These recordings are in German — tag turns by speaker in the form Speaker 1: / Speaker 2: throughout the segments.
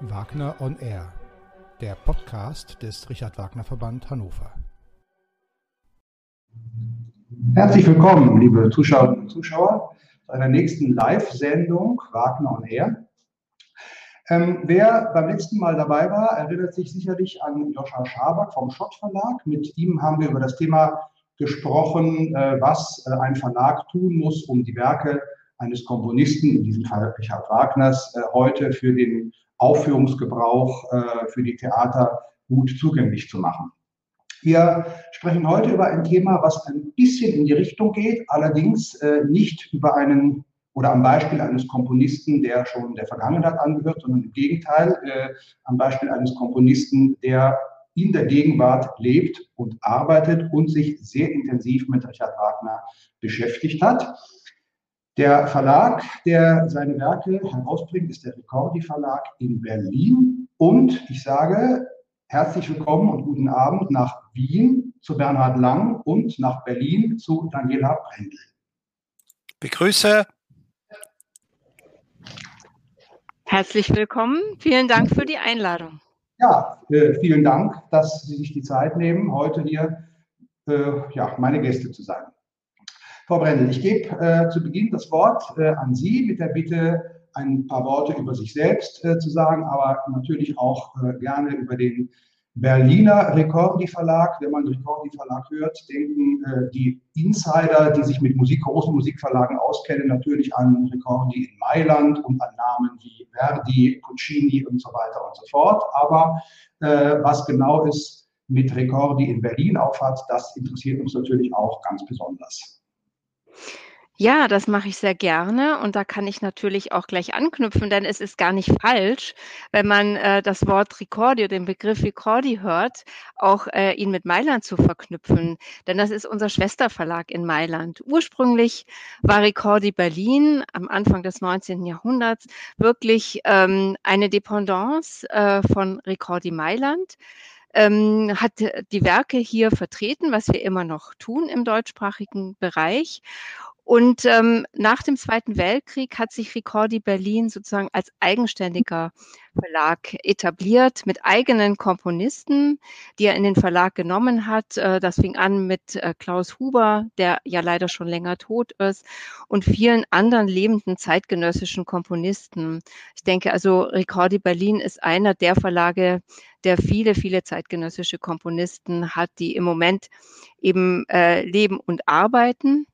Speaker 1: Wagner on Air, der Podcast des Richard Wagner Verband Hannover.
Speaker 2: Herzlich willkommen, liebe Zuschauerinnen und Zuschauer, zu einer nächsten Live-Sendung Wagner on Air. Ähm, wer beim letzten Mal dabei war, erinnert sich sicherlich an Joscha Schaback vom Schott Verlag. Mit ihm haben wir über das Thema gesprochen, äh, was äh, ein Verlag tun muss, um die Werke eines Komponisten, in diesem Fall Richard Wagners, äh, heute für den Aufführungsgebrauch äh, für die Theater gut zugänglich zu machen. Wir sprechen heute über ein Thema, was ein bisschen in die Richtung geht, allerdings äh, nicht über einen oder am Beispiel eines Komponisten, der schon der Vergangenheit angehört, sondern im Gegenteil, äh, am Beispiel eines Komponisten, der in der Gegenwart lebt und arbeitet und sich sehr intensiv mit Richard Wagner beschäftigt hat. Der Verlag, der seine Werke herausbringt, ist der Ricordi Verlag in Berlin. Und ich sage herzlich willkommen und guten Abend nach Wien zu Bernhard Lang und nach Berlin zu Daniela Brendel.
Speaker 3: Begrüße.
Speaker 4: Herzlich willkommen. Vielen Dank für die Einladung.
Speaker 2: Ja, äh, vielen Dank, dass Sie sich die Zeit nehmen, heute hier äh, ja, meine Gäste zu sein. Frau Brendel, ich gebe äh, zu Beginn das Wort äh, an Sie mit der Bitte, ein paar Worte über sich selbst äh, zu sagen, aber natürlich auch äh, gerne über den Berliner Recordi Verlag. Wenn man Recordi Verlag hört, denken äh, die Insider, die sich mit Musik, großen Musikverlagen auskennen, natürlich an Recordi in Mailand und an Namen wie Verdi, Puccini und so weiter und so fort. Aber äh, was genau es mit Recordi in Berlin aufhat, das interessiert uns natürlich auch ganz besonders.
Speaker 4: Ja, das mache ich sehr gerne und da kann ich natürlich auch gleich anknüpfen, denn es ist gar nicht falsch, wenn man äh, das Wort Ricordi, den Begriff Ricordi hört, auch äh, ihn mit Mailand zu verknüpfen, denn das ist unser Schwesterverlag in Mailand. Ursprünglich war Ricordi Berlin am Anfang des 19. Jahrhunderts wirklich ähm, eine Dependance äh, von Ricordi Mailand ähm, hat die Werke hier vertreten, was wir immer noch tun im deutschsprachigen Bereich. Und ähm, nach dem Zweiten Weltkrieg hat sich Ricordi Berlin sozusagen als eigenständiger Verlag etabliert mit eigenen Komponisten, die er in den Verlag genommen hat. Äh, das fing an mit äh, Klaus Huber, der ja leider schon länger tot ist, und vielen anderen lebenden zeitgenössischen Komponisten. Ich denke also, Ricordi Berlin ist einer der Verlage, der viele, viele zeitgenössische Komponisten hat, die im Moment eben äh, leben und arbeiten.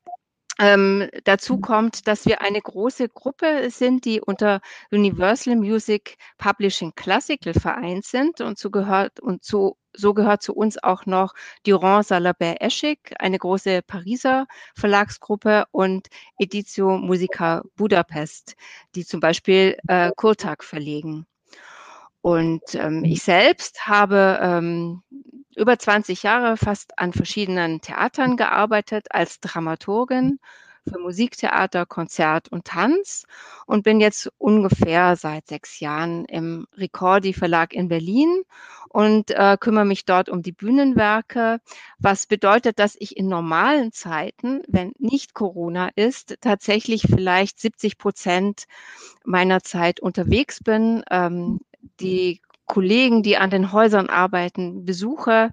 Speaker 4: Ähm, dazu mhm. kommt, dass wir eine große Gruppe sind, die unter Universal Music Publishing Classical vereint sind und so gehört und so, so gehört zu uns auch noch Durand Salabert Eschig, eine große Pariser Verlagsgruppe und Editio Musica Budapest, die zum Beispiel äh, Kurtag verlegen. Und ähm, mhm. ich selbst habe ähm, über 20 Jahre fast an verschiedenen Theatern gearbeitet als Dramaturgin für Musiktheater, Konzert und Tanz und bin jetzt ungefähr seit sechs Jahren im Ricordi Verlag in Berlin und äh, kümmere mich dort um die Bühnenwerke, was bedeutet, dass ich in normalen Zeiten, wenn nicht Corona ist, tatsächlich vielleicht 70 Prozent meiner Zeit unterwegs bin. Ähm, die Kollegen, die an den Häusern arbeiten, besuche,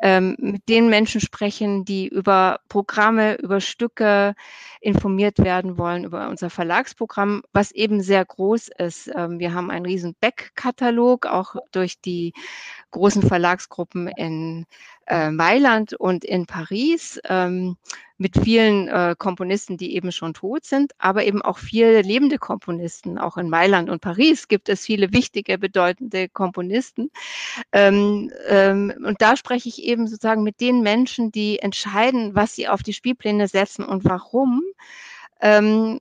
Speaker 4: ähm, mit den Menschen sprechen, die über Programme, über Stücke informiert werden wollen, über unser Verlagsprogramm, was eben sehr groß ist. Ähm, wir haben einen riesen Backkatalog, auch durch die großen Verlagsgruppen in äh, Mailand und in Paris ähm, mit vielen äh, Komponisten, die eben schon tot sind, aber eben auch viele lebende Komponisten. Auch in Mailand und Paris gibt es viele wichtige, bedeutende Komponisten. Ähm, ähm, und da spreche ich eben sozusagen mit den Menschen, die entscheiden, was sie auf die Spielpläne setzen und warum. Ähm,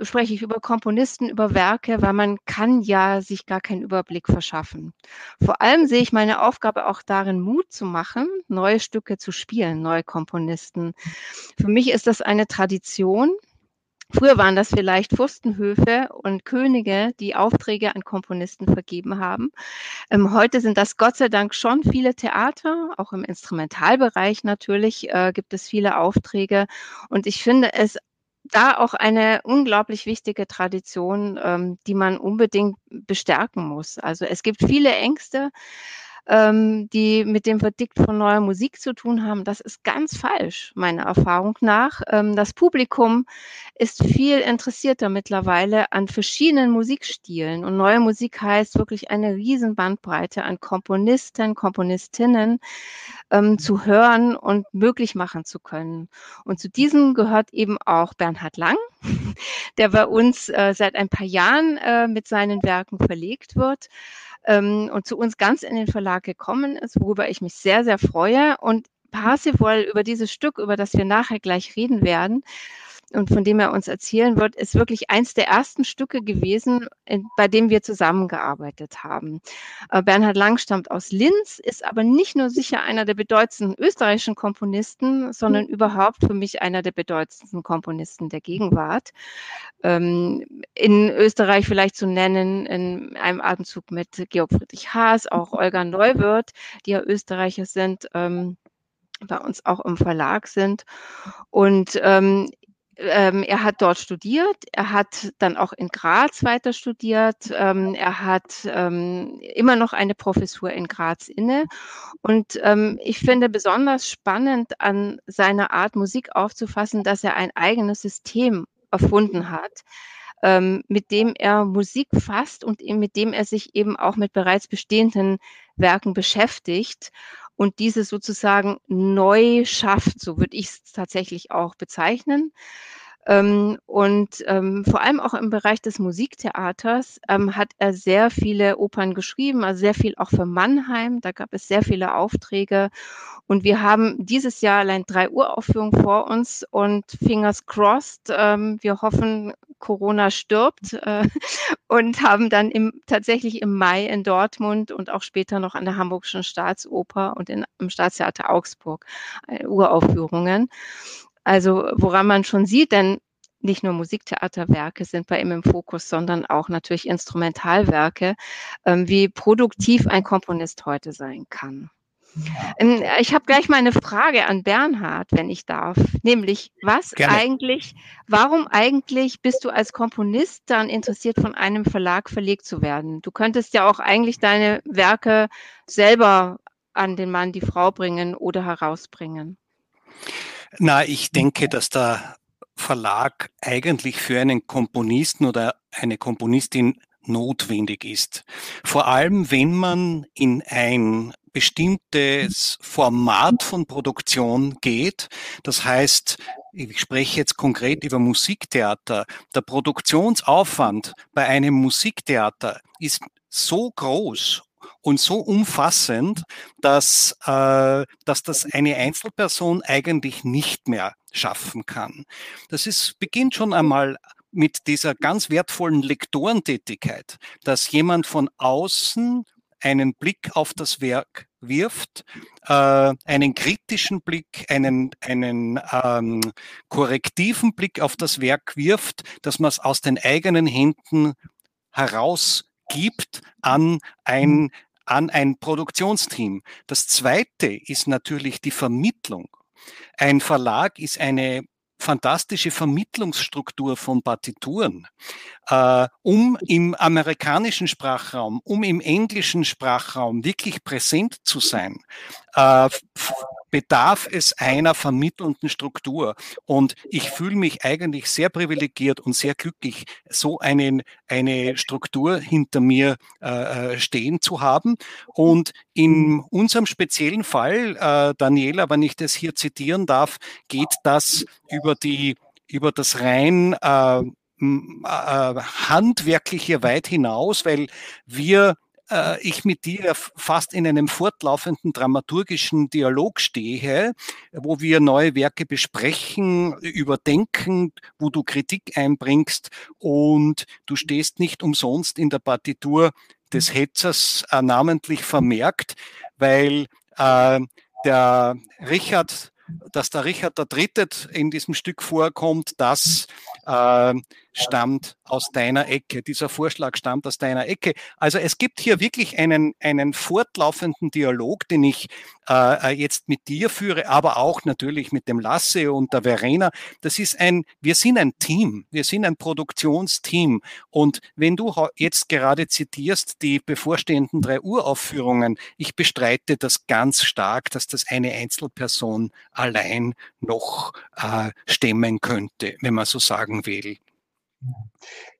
Speaker 4: spreche ich über Komponisten, über Werke, weil man kann ja sich gar keinen Überblick verschaffen. Vor allem sehe ich meine Aufgabe auch darin, Mut zu machen, neue Stücke zu spielen, neue Komponisten. Für mich ist das eine Tradition. Früher waren das vielleicht Fürstenhöfe und Könige, die Aufträge an Komponisten vergeben haben. Ähm, heute sind das Gott sei Dank schon viele Theater, auch im Instrumentalbereich natürlich äh, gibt es viele Aufträge. Und ich finde es da auch eine unglaublich wichtige Tradition, ähm, die man unbedingt bestärken muss. Also es gibt viele Ängste, ähm, die mit dem Verdikt von neuer Musik zu tun haben. Das ist ganz falsch, meiner Erfahrung nach. Ähm, das Publikum ist viel interessierter mittlerweile an verschiedenen Musikstilen. Und neue Musik heißt wirklich eine riesen Bandbreite an Komponisten, Komponistinnen ähm, zu hören und möglich machen zu können. Und zu diesen gehört eben auch Bernhard Lang, der bei uns äh, seit ein paar Jahren äh, mit seinen Werken verlegt wird ähm, und zu uns ganz in den Verlag gekommen ist, worüber ich mich sehr, sehr freue. Und Parsifal über dieses Stück, über das wir nachher gleich reden werden, und von dem er uns erzählen wird, ist wirklich eins der ersten Stücke gewesen, bei dem wir zusammengearbeitet haben. Äh, Bernhard Lang stammt aus Linz, ist aber nicht nur sicher einer der bedeutendsten österreichischen Komponisten, sondern mhm. überhaupt für mich einer der bedeutendsten Komponisten der Gegenwart. Ähm, in Österreich vielleicht zu nennen, in einem Atemzug mit Georg Friedrich Haas, auch Olga Neuwirth, die ja Österreicher sind ähm, bei uns auch im Verlag sind. Und ähm, ähm, er hat dort studiert, er hat dann auch in Graz weiter studiert, ähm, er hat ähm, immer noch eine Professur in Graz inne. Und ähm, ich finde besonders spannend an seiner Art, Musik aufzufassen, dass er ein eigenes System erfunden hat, ähm, mit dem er Musik fasst und mit dem er sich eben auch mit bereits bestehenden Werken beschäftigt und diese sozusagen neu schafft. So würde ich es tatsächlich auch bezeichnen. Ähm, und ähm, vor allem auch im Bereich des Musiktheaters ähm, hat er sehr viele Opern geschrieben, also sehr viel auch für Mannheim. Da gab es sehr viele Aufträge. Und wir haben dieses Jahr allein drei Uraufführungen vor uns und fingers crossed. Ähm, wir hoffen, Corona stirbt äh, und haben dann im, tatsächlich im Mai in Dortmund und auch später noch an der Hamburgischen Staatsoper und in, im Staatstheater Augsburg äh, Uraufführungen. Also woran man schon sieht, denn nicht nur Musiktheaterwerke sind bei ihm im Fokus, sondern auch natürlich Instrumentalwerke, ähm, wie produktiv ein Komponist heute sein kann. Ähm, ich habe gleich mal eine Frage an Bernhard, wenn ich darf, nämlich was Gerne. eigentlich, warum eigentlich bist du als Komponist dann interessiert, von einem Verlag verlegt zu werden? Du könntest ja auch eigentlich deine Werke selber an den Mann, die Frau bringen oder herausbringen.
Speaker 3: Na, ich denke, dass der Verlag eigentlich für einen Komponisten oder eine Komponistin notwendig ist. Vor allem, wenn man in ein bestimmtes Format von Produktion geht. Das heißt, ich spreche jetzt konkret über Musiktheater. Der Produktionsaufwand bei einem Musiktheater ist so groß und so umfassend, dass, äh, dass das eine Einzelperson eigentlich nicht mehr schaffen kann. Das ist, beginnt schon einmal mit dieser ganz wertvollen Lektorentätigkeit, dass jemand von außen einen Blick auf das Werk wirft, äh, einen kritischen Blick, einen, einen ähm, korrektiven Blick auf das Werk wirft, dass man es aus den eigenen Händen herausgibt an ein an ein Produktionsteam. Das zweite ist natürlich die Vermittlung. Ein Verlag ist eine fantastische Vermittlungsstruktur von Partituren, äh, um im amerikanischen Sprachraum, um im englischen Sprachraum wirklich präsent zu sein, äh, bedarf es einer vermittelnden Struktur. Und ich fühle mich eigentlich sehr privilegiert und sehr glücklich, so einen, eine Struktur hinter mir äh, äh stehen zu haben. Und in unserem speziellen Fall, äh, Daniela, wenn ich das hier zitieren darf, geht das über die über das rein äh, äh, handwerkliche weit hinaus, weil wir äh, ich mit dir fast in einem fortlaufenden dramaturgischen Dialog stehe, wo wir neue Werke besprechen, überdenken, wo du Kritik einbringst und du stehst nicht umsonst in der Partitur des Hetzers äh, namentlich vermerkt, weil äh, der Richard dass der Richard der Dritte in diesem Stück vorkommt, das äh, stammt aus deiner Ecke, dieser Vorschlag stammt aus deiner Ecke. Also es gibt hier wirklich einen, einen fortlaufenden Dialog, den ich äh, jetzt mit dir führe, aber auch natürlich mit dem Lasse und der Verena. Das ist ein, wir sind ein Team, wir sind ein Produktionsteam. Und wenn du jetzt gerade zitierst, die bevorstehenden drei Uraufführungen, ich bestreite das ganz stark, dass das eine Einzelperson allein noch äh, stemmen könnte, wenn man so sagen will.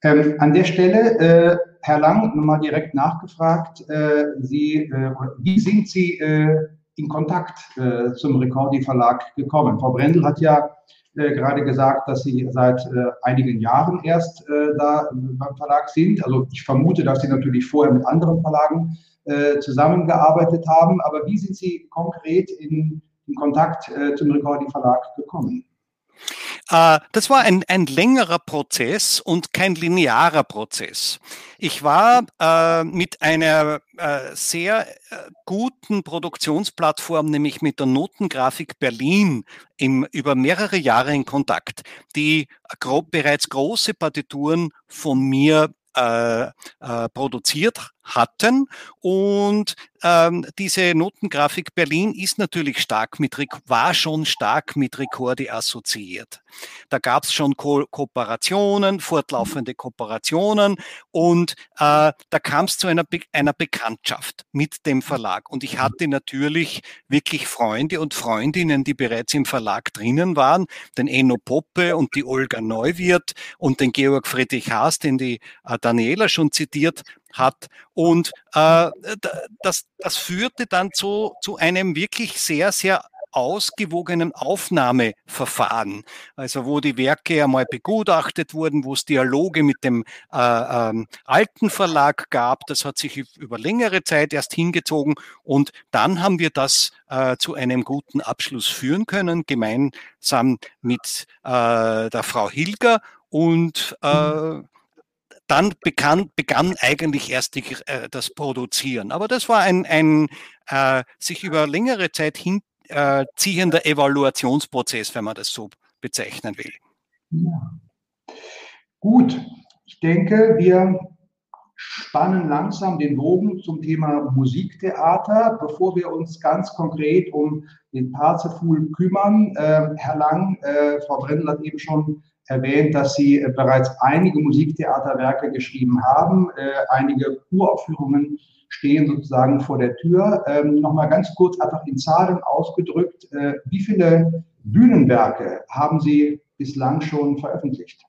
Speaker 2: Ähm, an der Stelle, äh, Herr Lang, nochmal direkt nachgefragt, äh, Sie, äh, wie sind Sie äh, in Kontakt äh, zum Recordi Verlag gekommen? Frau Brendel hat ja äh, gerade gesagt, dass Sie seit einigen Jahren erst da beim Verlag sind. Also ich vermute, dass Sie natürlich vorher mit anderen Verlagen zusammengearbeitet haben. Aber wie sind Sie konkret in, in Kontakt zum Recordi Verlag gekommen?
Speaker 3: Äh, das war ein, ein längerer Prozess und kein linearer Prozess. Ich war äh, mit einer äh, sehr äh, guten Produktionsplattform, nämlich mit der Notengrafik Berlin, im, über mehrere Jahre in Kontakt, die gro bereits große Partituren von mir äh, äh, produziert hatten. Und ähm, diese Notengrafik Berlin ist natürlich stark mit, war schon stark mit Rekorde assoziiert. Da gab es schon Ko Kooperationen, fortlaufende Kooperationen und äh, da kam es zu einer, Be einer Bekanntschaft mit dem Verlag. Und ich hatte natürlich wirklich Freunde und Freundinnen, die bereits im Verlag drinnen waren, den Enno Poppe und die Olga Neuwirth und den Georg Friedrich Haas, den die äh, Daniela schon zitiert hat. Und äh, das, das führte dann zu, zu einem wirklich sehr, sehr ausgewogenen Aufnahmeverfahren, also wo die Werke einmal begutachtet wurden, wo es Dialoge mit dem äh, ähm, alten Verlag gab. Das hat sich über längere Zeit erst hingezogen und dann haben wir das äh, zu einem guten Abschluss führen können, gemeinsam mit äh, der Frau Hilger und äh, dann begann, begann eigentlich erst die, äh, das Produzieren. Aber das war ein, ein äh, sich über längere Zeit hinziehender äh, Evaluationsprozess, wenn man das so bezeichnen will.
Speaker 2: Ja. Gut, ich denke, wir spannen langsam den Bogen zum Thema Musiktheater, bevor wir uns ganz konkret um den Parzeful kümmern. Äh, Herr Lang, äh, Frau Brendel hat eben schon erwähnt, dass Sie äh, bereits einige Musiktheaterwerke geschrieben haben. Äh, einige Uraufführungen stehen sozusagen vor der Tür. Ähm, Nochmal ganz kurz einfach in Zahlen ausgedrückt. Äh, wie viele Bühnenwerke haben Sie bislang schon veröffentlicht?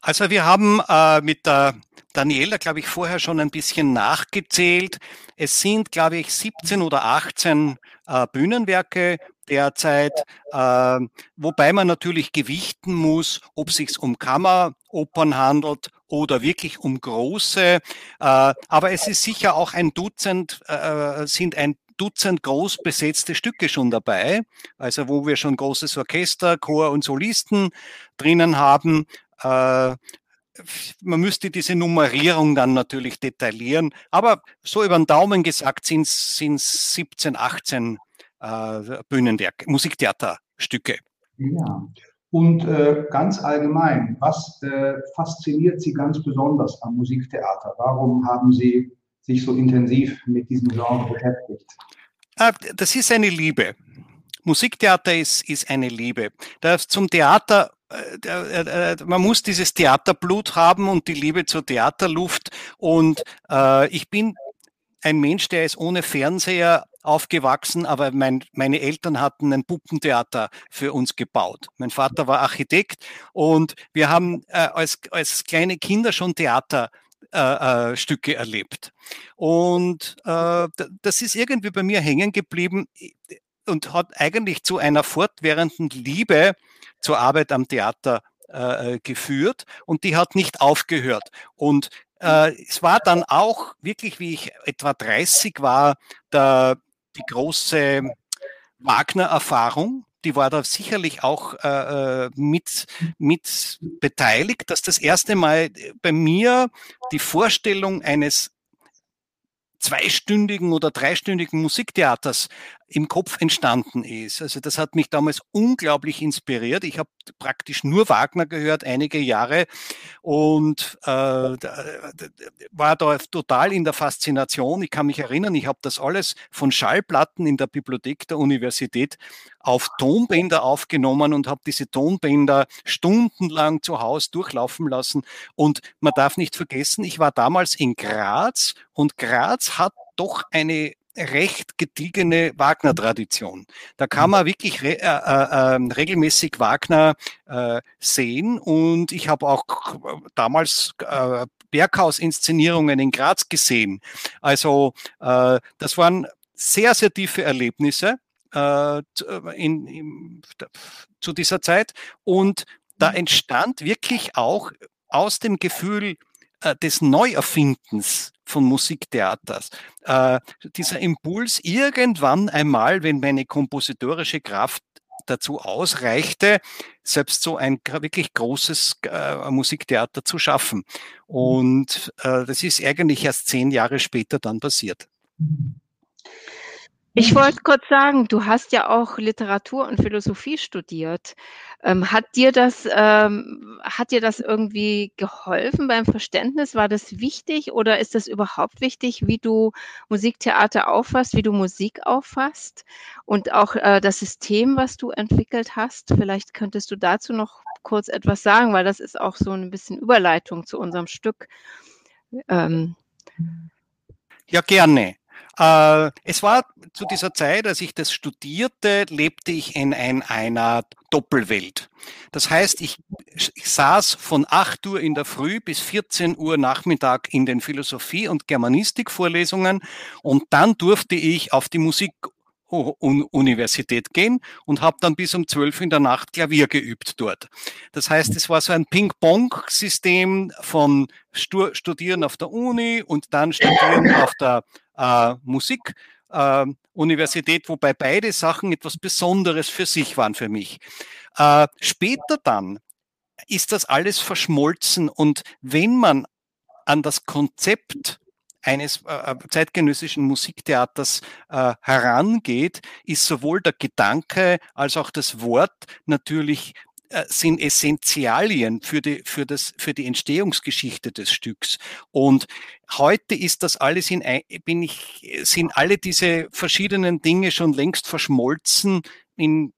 Speaker 3: Also wir haben äh, mit der Daniela, glaube ich, vorher schon ein bisschen nachgezählt. Es sind, glaube ich, 17 oder 18 äh, Bühnenwerke derzeit, äh, wobei man natürlich gewichten muss, ob es sich um Kammeropern handelt oder wirklich um große. Äh, aber es ist sicher auch ein Dutzend, äh, sind ein Dutzend groß besetzte Stücke schon dabei, also wo wir schon großes Orchester, Chor und Solisten drinnen haben. Äh, man müsste diese Nummerierung dann natürlich detaillieren, aber so über den Daumen gesagt sind es 17, 18 äh, Bühnenwerk, Musiktheaterstücke.
Speaker 2: Ja. Und äh, ganz allgemein, was äh, fasziniert Sie ganz besonders am Musiktheater? Warum haben Sie sich so intensiv mit diesem Genre beschäftigt?
Speaker 3: Äh, das ist eine Liebe. Musiktheater ist, ist eine Liebe. Das zum Theater äh, man muss dieses Theaterblut haben und die Liebe zur Theaterluft. Und äh, ich bin ein Mensch, der ist ohne Fernseher aufgewachsen, aber mein, meine Eltern hatten ein Puppentheater für uns gebaut. Mein Vater war Architekt und wir haben äh, als, als kleine Kinder schon Theaterstücke äh, äh, erlebt. Und äh, das ist irgendwie bei mir hängen geblieben und hat eigentlich zu einer fortwährenden Liebe zur Arbeit am Theater äh, geführt und die hat nicht aufgehört. Und äh, es war dann auch wirklich, wie ich etwa 30 war, der, die große Wagner-Erfahrung. Die war da sicherlich auch äh, äh, mit, mit beteiligt, dass das erste Mal bei mir die Vorstellung eines zweistündigen oder dreistündigen Musiktheaters im Kopf entstanden ist. Also das hat mich damals unglaublich inspiriert. Ich habe praktisch nur Wagner gehört, einige Jahre und äh, war da total in der Faszination. Ich kann mich erinnern, ich habe das alles von Schallplatten in der Bibliothek der Universität auf Tonbänder aufgenommen und habe diese Tonbänder stundenlang zu Hause durchlaufen lassen. Und man darf nicht vergessen, ich war damals in Graz und Graz hat doch eine recht gediegene Wagner-Tradition. Da kann man wirklich re äh, äh, ähm, regelmäßig Wagner äh, sehen und ich habe auch damals äh, Berghaus-Inszenierungen in Graz gesehen. Also äh, das waren sehr, sehr tiefe Erlebnisse äh, in, in, zu dieser Zeit und da mhm. entstand wirklich auch aus dem Gefühl äh, des Neuerfindens von Musiktheaters. Äh, dieser Impuls irgendwann einmal, wenn meine kompositorische Kraft dazu ausreichte, selbst so ein wirklich großes äh, Musiktheater zu schaffen. Und das ist eigentlich erst zehn Jahre später dann passiert.
Speaker 4: Ich wollte kurz sagen, du hast ja auch Literatur und Philosophie studiert. Ähm, hat dir das, ähm, hat dir das irgendwie geholfen beim Verständnis? War das wichtig oder ist das überhaupt wichtig, wie du Musiktheater auffasst, wie du Musik auffasst und auch äh, das System, was du entwickelt hast? Vielleicht könntest du dazu noch kurz etwas sagen, weil das ist auch so ein bisschen Überleitung zu unserem Stück. Ähm.
Speaker 3: Ja, gerne. Äh, es war zu dieser Zeit, als ich das studierte, lebte ich in ein, einer Doppelwelt. Das heißt, ich, saß von 8 Uhr in der Früh bis 14 Uhr Nachmittag in den Philosophie- und Germanistikvorlesungen und dann durfte ich auf die Musik Universität gehen und habe dann bis um 12 in der Nacht Klavier geübt dort. Das heißt, es war so ein Ping-Pong-System von Studieren auf der Uni und dann Studieren auf der äh, Musikuniversität, äh, wobei beide Sachen etwas Besonderes für sich waren für mich. Äh, später dann ist das alles verschmolzen und wenn man an das Konzept eines äh, äh zeitgenössischen Musiktheaters äh, herangeht, ist sowohl der Gedanke als auch das Wort natürlich äh, sind Essentialien für die, für, das, für die Entstehungsgeschichte des Stücks. Und heute ist das alles in, bin ich, sind alle diese verschiedenen Dinge schon längst verschmolzen in,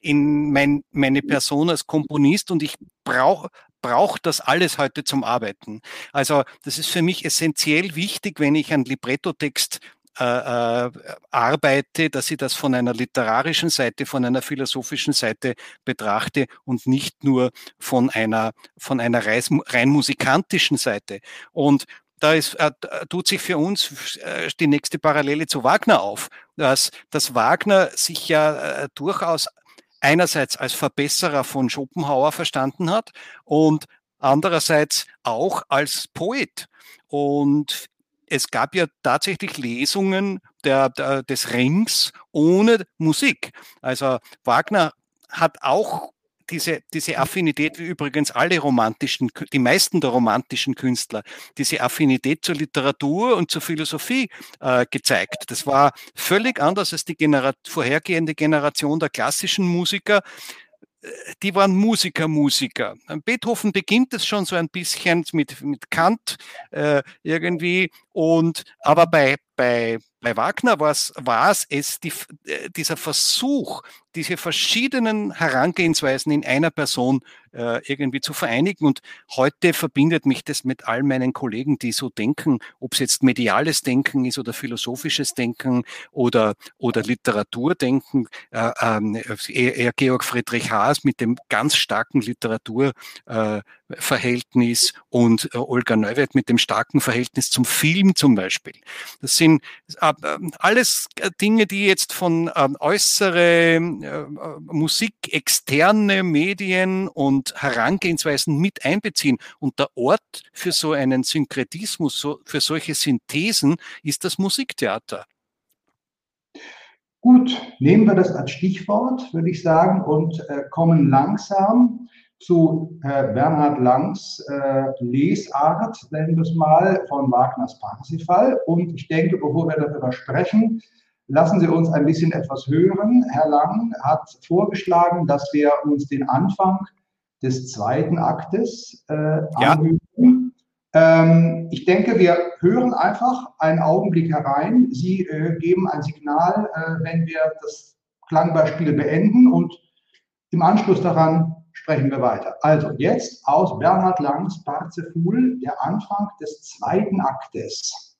Speaker 3: in mein, meine Person als Komponist und ich brauche braucht das alles heute zum Arbeiten. Also das ist für mich essentiell wichtig, wenn ich einen Librettotext äh, äh, arbeite, dass ich das von einer literarischen Seite, von einer philosophischen Seite betrachte und nicht nur von einer, von einer rein musikantischen Seite. Und da ist, äh, tut sich für uns äh, die nächste Parallele zu Wagner auf, dass, dass Wagner sich ja äh, durchaus einerseits als Verbesserer von Schopenhauer verstanden hat und andererseits auch als Poet. Und es gab ja tatsächlich Lesungen der, der, des Rings ohne Musik. Also Wagner hat auch diese, diese Affinität, wie übrigens alle romantischen, die meisten der romantischen Künstler, diese Affinität zur Literatur und zur Philosophie äh, gezeigt. Das war völlig anders als die Genera vorhergehende Generation der klassischen Musiker, die waren Musiker, Musiker. Beethoven beginnt es schon so ein bisschen mit, mit Kant äh, irgendwie und aber bei, bei, bei Wagner war es, es die, äh, dieser Versuch, diese verschiedenen Herangehensweisen in einer Person äh, irgendwie zu vereinigen. Und heute verbindet mich das mit all meinen Kollegen, die so denken, ob es jetzt mediales Denken ist oder philosophisches Denken oder, oder Literaturdenken. Äh, äh, eher Georg Friedrich Haas mit dem ganz starken Literaturverhältnis und äh, Olga Neuwirth mit dem starken Verhältnis zum Film zum Beispiel. Das sind äh, alles Dinge, die jetzt von ähm, äußere äh, Musik, externe Medien und Herangehensweisen mit einbeziehen. Und der Ort für so einen Synkretismus, so, für solche Synthesen ist das Musiktheater.
Speaker 2: Gut, nehmen wir das als Stichwort, würde ich sagen, und äh, kommen langsam zu äh, Bernhard Langs äh, Lesart, nennen wir es mal, von Wagners Parsifal. Und ich denke, bevor wir darüber sprechen, lassen Sie uns ein bisschen etwas hören. Herr Lang hat vorgeschlagen, dass wir uns den Anfang des zweiten Aktes äh, ja. anhören. Ähm, ich denke, wir hören einfach einen Augenblick herein. Sie äh, geben ein Signal, äh, wenn wir das Klangbeispiel beenden und im Anschluss daran sprechen wir weiter. Also jetzt aus Bernhard Langs Parzeful, der Anfang des zweiten Aktes.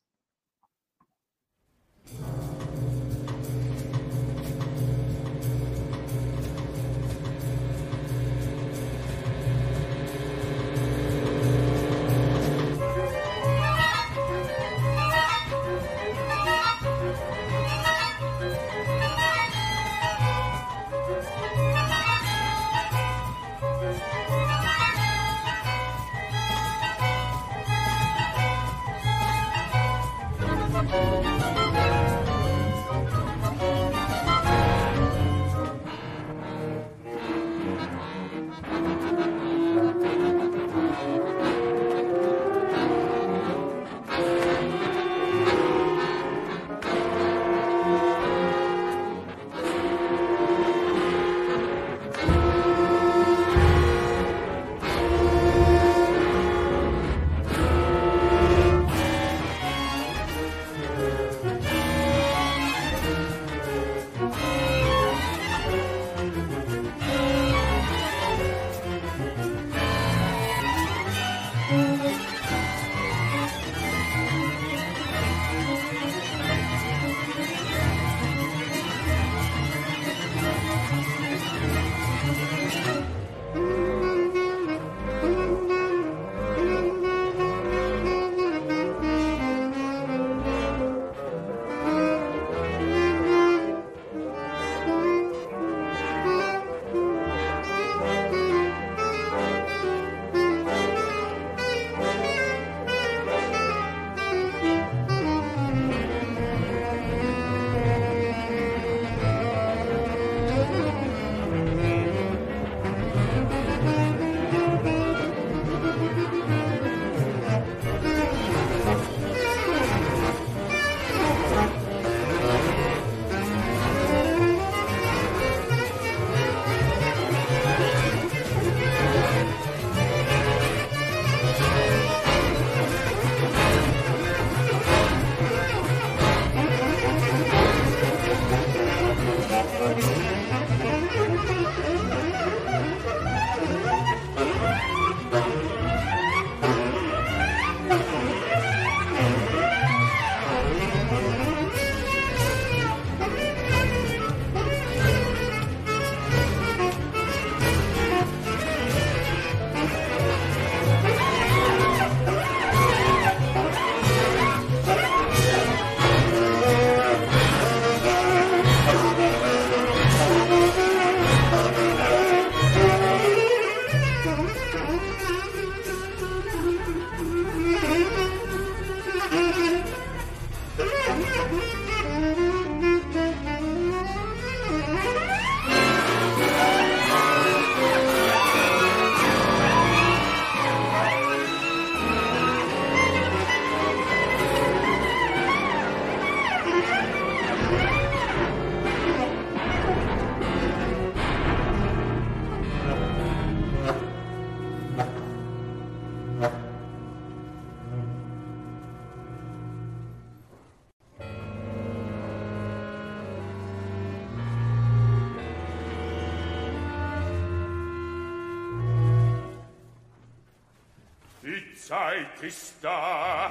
Speaker 3: Zeit ist da.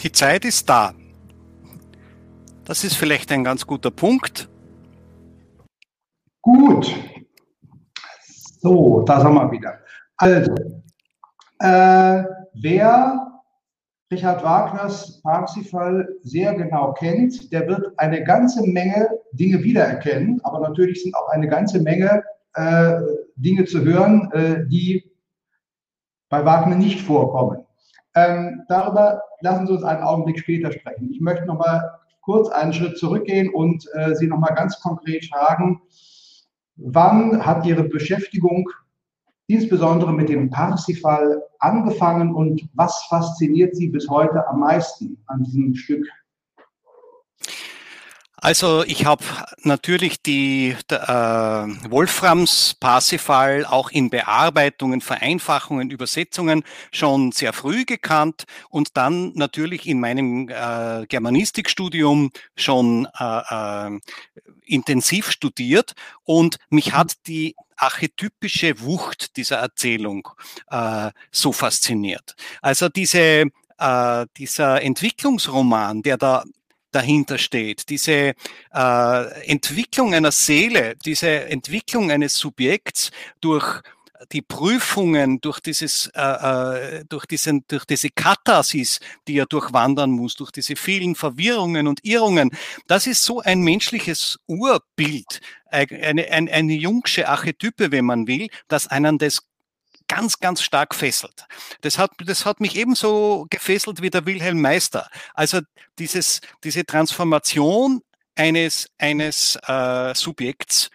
Speaker 3: Die Zeit ist da. Das ist vielleicht ein ganz guter Punkt.
Speaker 2: Gut. So, da sind wir wieder. Also, äh, wer Richard Wagners Parsifal sehr genau kennt, der wird eine ganze Menge Dinge wiedererkennen, aber natürlich sind auch eine ganze Menge äh, Dinge zu hören, äh, die bei Wagner nicht vorkommen. Ähm, darüber lassen Sie uns einen Augenblick später sprechen. Ich möchte noch mal kurz einen Schritt zurückgehen und äh, Sie noch mal ganz konkret fragen, wann hat Ihre Beschäftigung insbesondere mit dem Parsifal angefangen und was fasziniert Sie bis heute am meisten an diesem Stück
Speaker 3: Also ich habe natürlich die äh, Wolframs Parsifal auch in Bearbeitungen, Vereinfachungen, Übersetzungen schon sehr früh gekannt und dann natürlich in meinem äh, Germanistikstudium schon äh, äh, intensiv studiert und mich hat die archetypische Wucht dieser Erzählung äh, so fasziniert. Also diese äh, dieser Entwicklungsroman, der da dahinter steht, diese äh, Entwicklung einer Seele, diese Entwicklung eines Subjekts durch die Prüfungen, durch dieses, äh, äh, durch diesen, durch diese Katharsis, die er durchwandern muss, durch diese vielen Verwirrungen und Irrungen, das ist so ein menschliches Urbild, eine, eine, eine jungsche Archetype, wenn man will, dass einen das ganz, ganz stark fesselt. Das hat, das hat mich ebenso gefesselt wie der Wilhelm Meister. Also dieses, diese Transformation eines, eines äh, Subjekts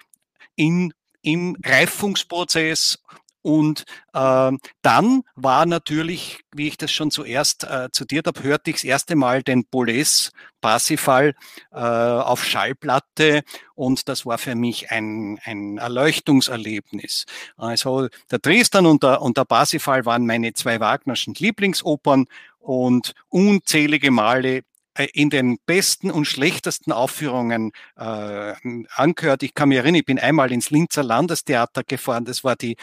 Speaker 3: in, im Reifungsprozess und äh, dann war natürlich, wie ich das schon zuerst äh, zitiert habe, hörte ich das erste Mal den Boles Parsifal äh, auf Schallplatte und das war für mich ein, ein Erleuchtungserlebnis. Also der Dresden und der, und der Parsifal waren meine zwei Wagnerschen Lieblingsopern und unzählige Male äh, in den besten und schlechtesten Aufführungen äh, angehört. Ich kann mich erinnern, ich bin einmal ins Linzer Landestheater gefahren. Das war die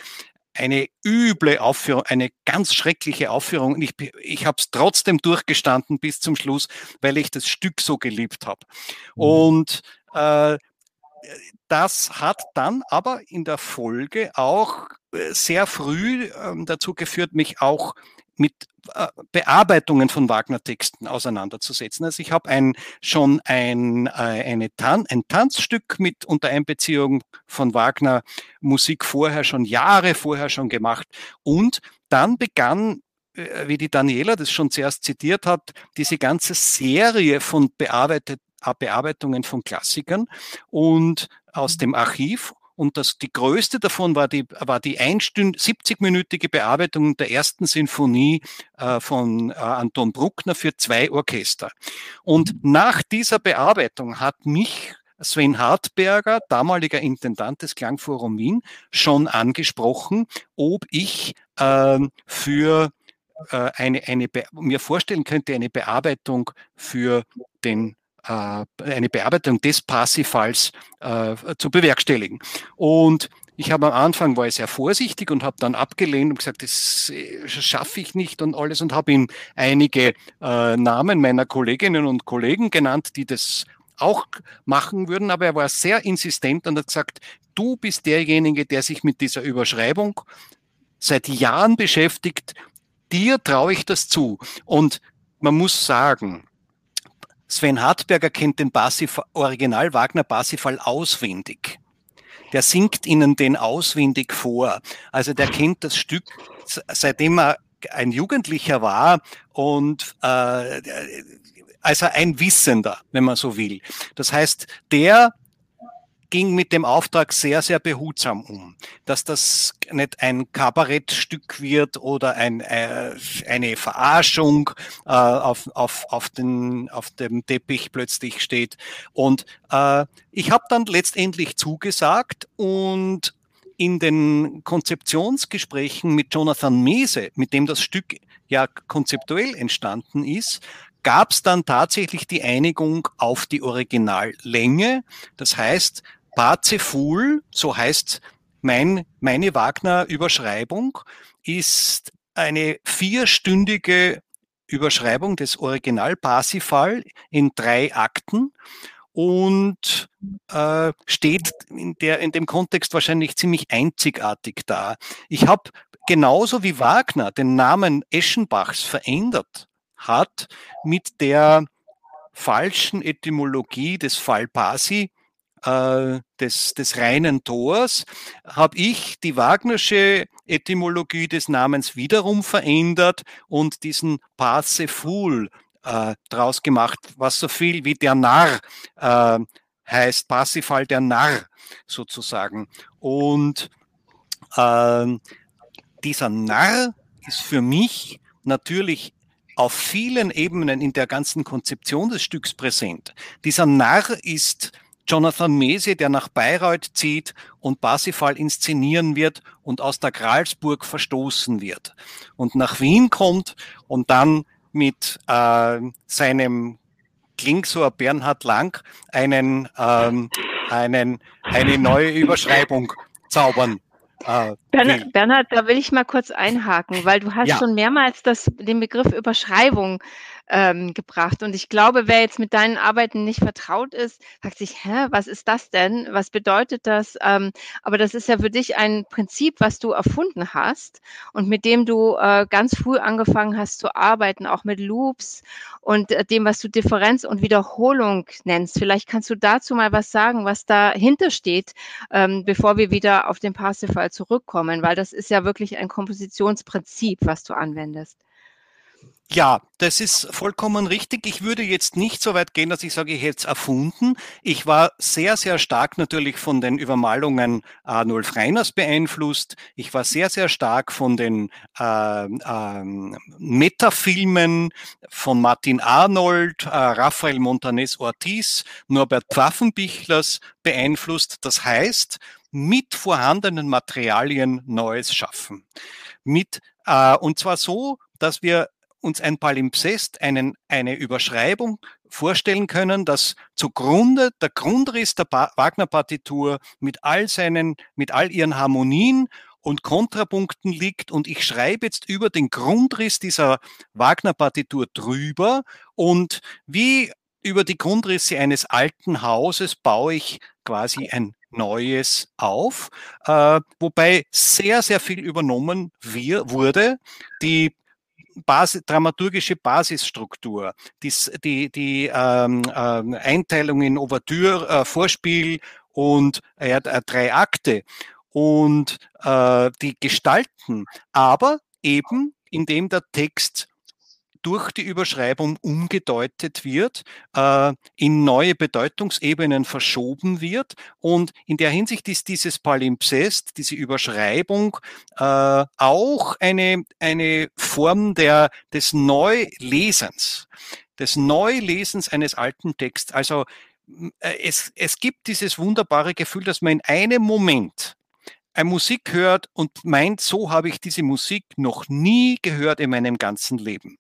Speaker 3: eine üble Aufführung, eine ganz schreckliche Aufführung. Und ich, ich habe es trotzdem durchgestanden bis zum Schluss, weil ich das Stück so geliebt habe. Mhm. Und äh, das hat dann aber in der Folge auch äh, sehr früh äh, dazu geführt, mich auch mit Bearbeitungen von Wagner-Texten auseinanderzusetzen. Also ich habe ein, schon ein, äh, eine Tan ein Tanzstück mit unter Einbeziehung von Wagner Musik vorher schon, Jahre vorher schon gemacht. Und dann begann äh, wie die Daniela das schon zuerst zitiert hat, diese ganze Serie von bearbeitet, Bearbeitungen von Klassikern und aus dem Archiv und das, die größte davon war die, war die 70-minütige Bearbeitung der ersten Sinfonie äh, von äh, Anton Bruckner für zwei Orchester. Und nach dieser Bearbeitung hat mich Sven Hartberger, damaliger Intendant des Klangforum Wien, schon angesprochen, ob ich äh, für eine, eine mir vorstellen könnte, eine Bearbeitung für den eine Bearbeitung des Passivfalls äh, zu bewerkstelligen. Und ich habe am Anfang war ich sehr vorsichtig und habe dann abgelehnt und gesagt, das äh, schaffe ich nicht und alles und habe ihm einige äh, Namen meiner Kolleginnen und Kollegen genannt, die das auch machen würden, aber er war sehr insistent und hat gesagt, du bist derjenige, der sich mit dieser Überschreibung seit Jahren beschäftigt, dir traue ich das zu. Und man muss sagen, Sven Hartberger kennt den Parsifal, Original Wagner Parsifal auswendig. Der singt ihnen den auswendig vor. Also der kennt das Stück, seitdem er ein Jugendlicher war und äh, also ein Wissender, wenn man so will. Das heißt, der ging mit dem Auftrag sehr, sehr behutsam um, dass das nicht ein Kabarettstück wird oder ein, äh, eine Verarschung äh, auf, auf, auf, den, auf dem Teppich plötzlich steht. Und äh, ich habe dann letztendlich zugesagt und in den Konzeptionsgesprächen mit Jonathan Mese, mit dem das Stück ja konzeptuell entstanden ist, gab es dann tatsächlich die Einigung auf die Originallänge. Das heißt, Parzeful, so heißt mein, meine Wagner-Überschreibung, ist eine vierstündige Überschreibung des Original Parsifal in drei Akten und äh, steht in, der, in dem Kontext wahrscheinlich ziemlich einzigartig da. Ich habe genauso wie Wagner den Namen Eschenbachs verändert hat mit der falschen Etymologie des Fall Pasi äh, des, des reinen Tors, habe ich die Wagnersche Etymologie des Namens wiederum verändert und diesen Parseful äh, draus gemacht, was so viel wie der Narr äh, heißt, Parsifal der Narr sozusagen. Und äh, dieser Narr ist für mich natürlich auf vielen Ebenen in der ganzen Konzeption des Stücks präsent. Dieser Narr ist Jonathan Mese, der nach Bayreuth zieht und Parsifal inszenieren wird und aus der Gralsburg verstoßen wird und nach Wien kommt und dann mit äh, seinem Klingsor Bernhard Lang einen, ähm, einen, eine neue Überschreibung zaubern
Speaker 4: äh, Bernhard, Bernhard, da will ich mal kurz einhaken, weil du hast ja. schon mehrmals das, den Begriff Überschreibung ähm, gebracht. Und ich glaube, wer jetzt mit deinen Arbeiten nicht vertraut ist, sagt sich, hä, was ist das denn? Was bedeutet das? Ähm, aber das ist ja für dich ein Prinzip, was du erfunden hast und mit dem du äh, ganz früh angefangen hast zu arbeiten, auch mit Loops und äh, dem, was du Differenz und Wiederholung nennst. Vielleicht kannst du dazu mal was sagen, was dahinter steht, ähm, bevor wir wieder auf den Parsifal zurückkommen, weil das ist ja wirklich ein Kompositionsprinzip, was du anwendest.
Speaker 3: Ja, das ist vollkommen richtig. Ich würde jetzt nicht so weit gehen, dass ich sage, ich hätte es erfunden. Ich war sehr, sehr stark natürlich von den Übermalungen Arnulf Reiners beeinflusst. Ich war sehr, sehr stark von den äh, äh, Metafilmen von Martin Arnold, äh, Raphael Montanes Ortiz, Norbert Pfaffenbichlers beeinflusst. Das heißt, mit vorhandenen Materialien Neues schaffen. Mit, äh, und zwar so, dass wir uns ein Palimpsest, einen, eine Überschreibung vorstellen können, dass zugrunde der Grundriss der Wagner-Partitur mit all seinen, mit all ihren Harmonien und Kontrapunkten liegt und ich schreibe jetzt über den Grundriss dieser Wagner-Partitur drüber und wie über die Grundrisse eines alten Hauses baue ich quasi ein Neues auf, äh, wobei sehr, sehr viel übernommen wir, wurde. Die Basis, dramaturgische Basisstruktur, die, die, die ähm, äh, Einteilung in Ouvertüre, äh, Vorspiel und äh, drei Akte. Und äh, die Gestalten, aber eben indem der Text durch die Überschreibung umgedeutet wird, äh, in neue Bedeutungsebenen verschoben wird. Und in der Hinsicht ist dieses Palimpsest, diese Überschreibung, äh, auch eine, eine Form der, des Neulesens, des Neulesens eines alten Texts. Also äh, es, es gibt dieses wunderbare Gefühl, dass man in einem Moment ein Musik hört und meint, so habe ich diese Musik noch nie gehört in meinem ganzen Leben.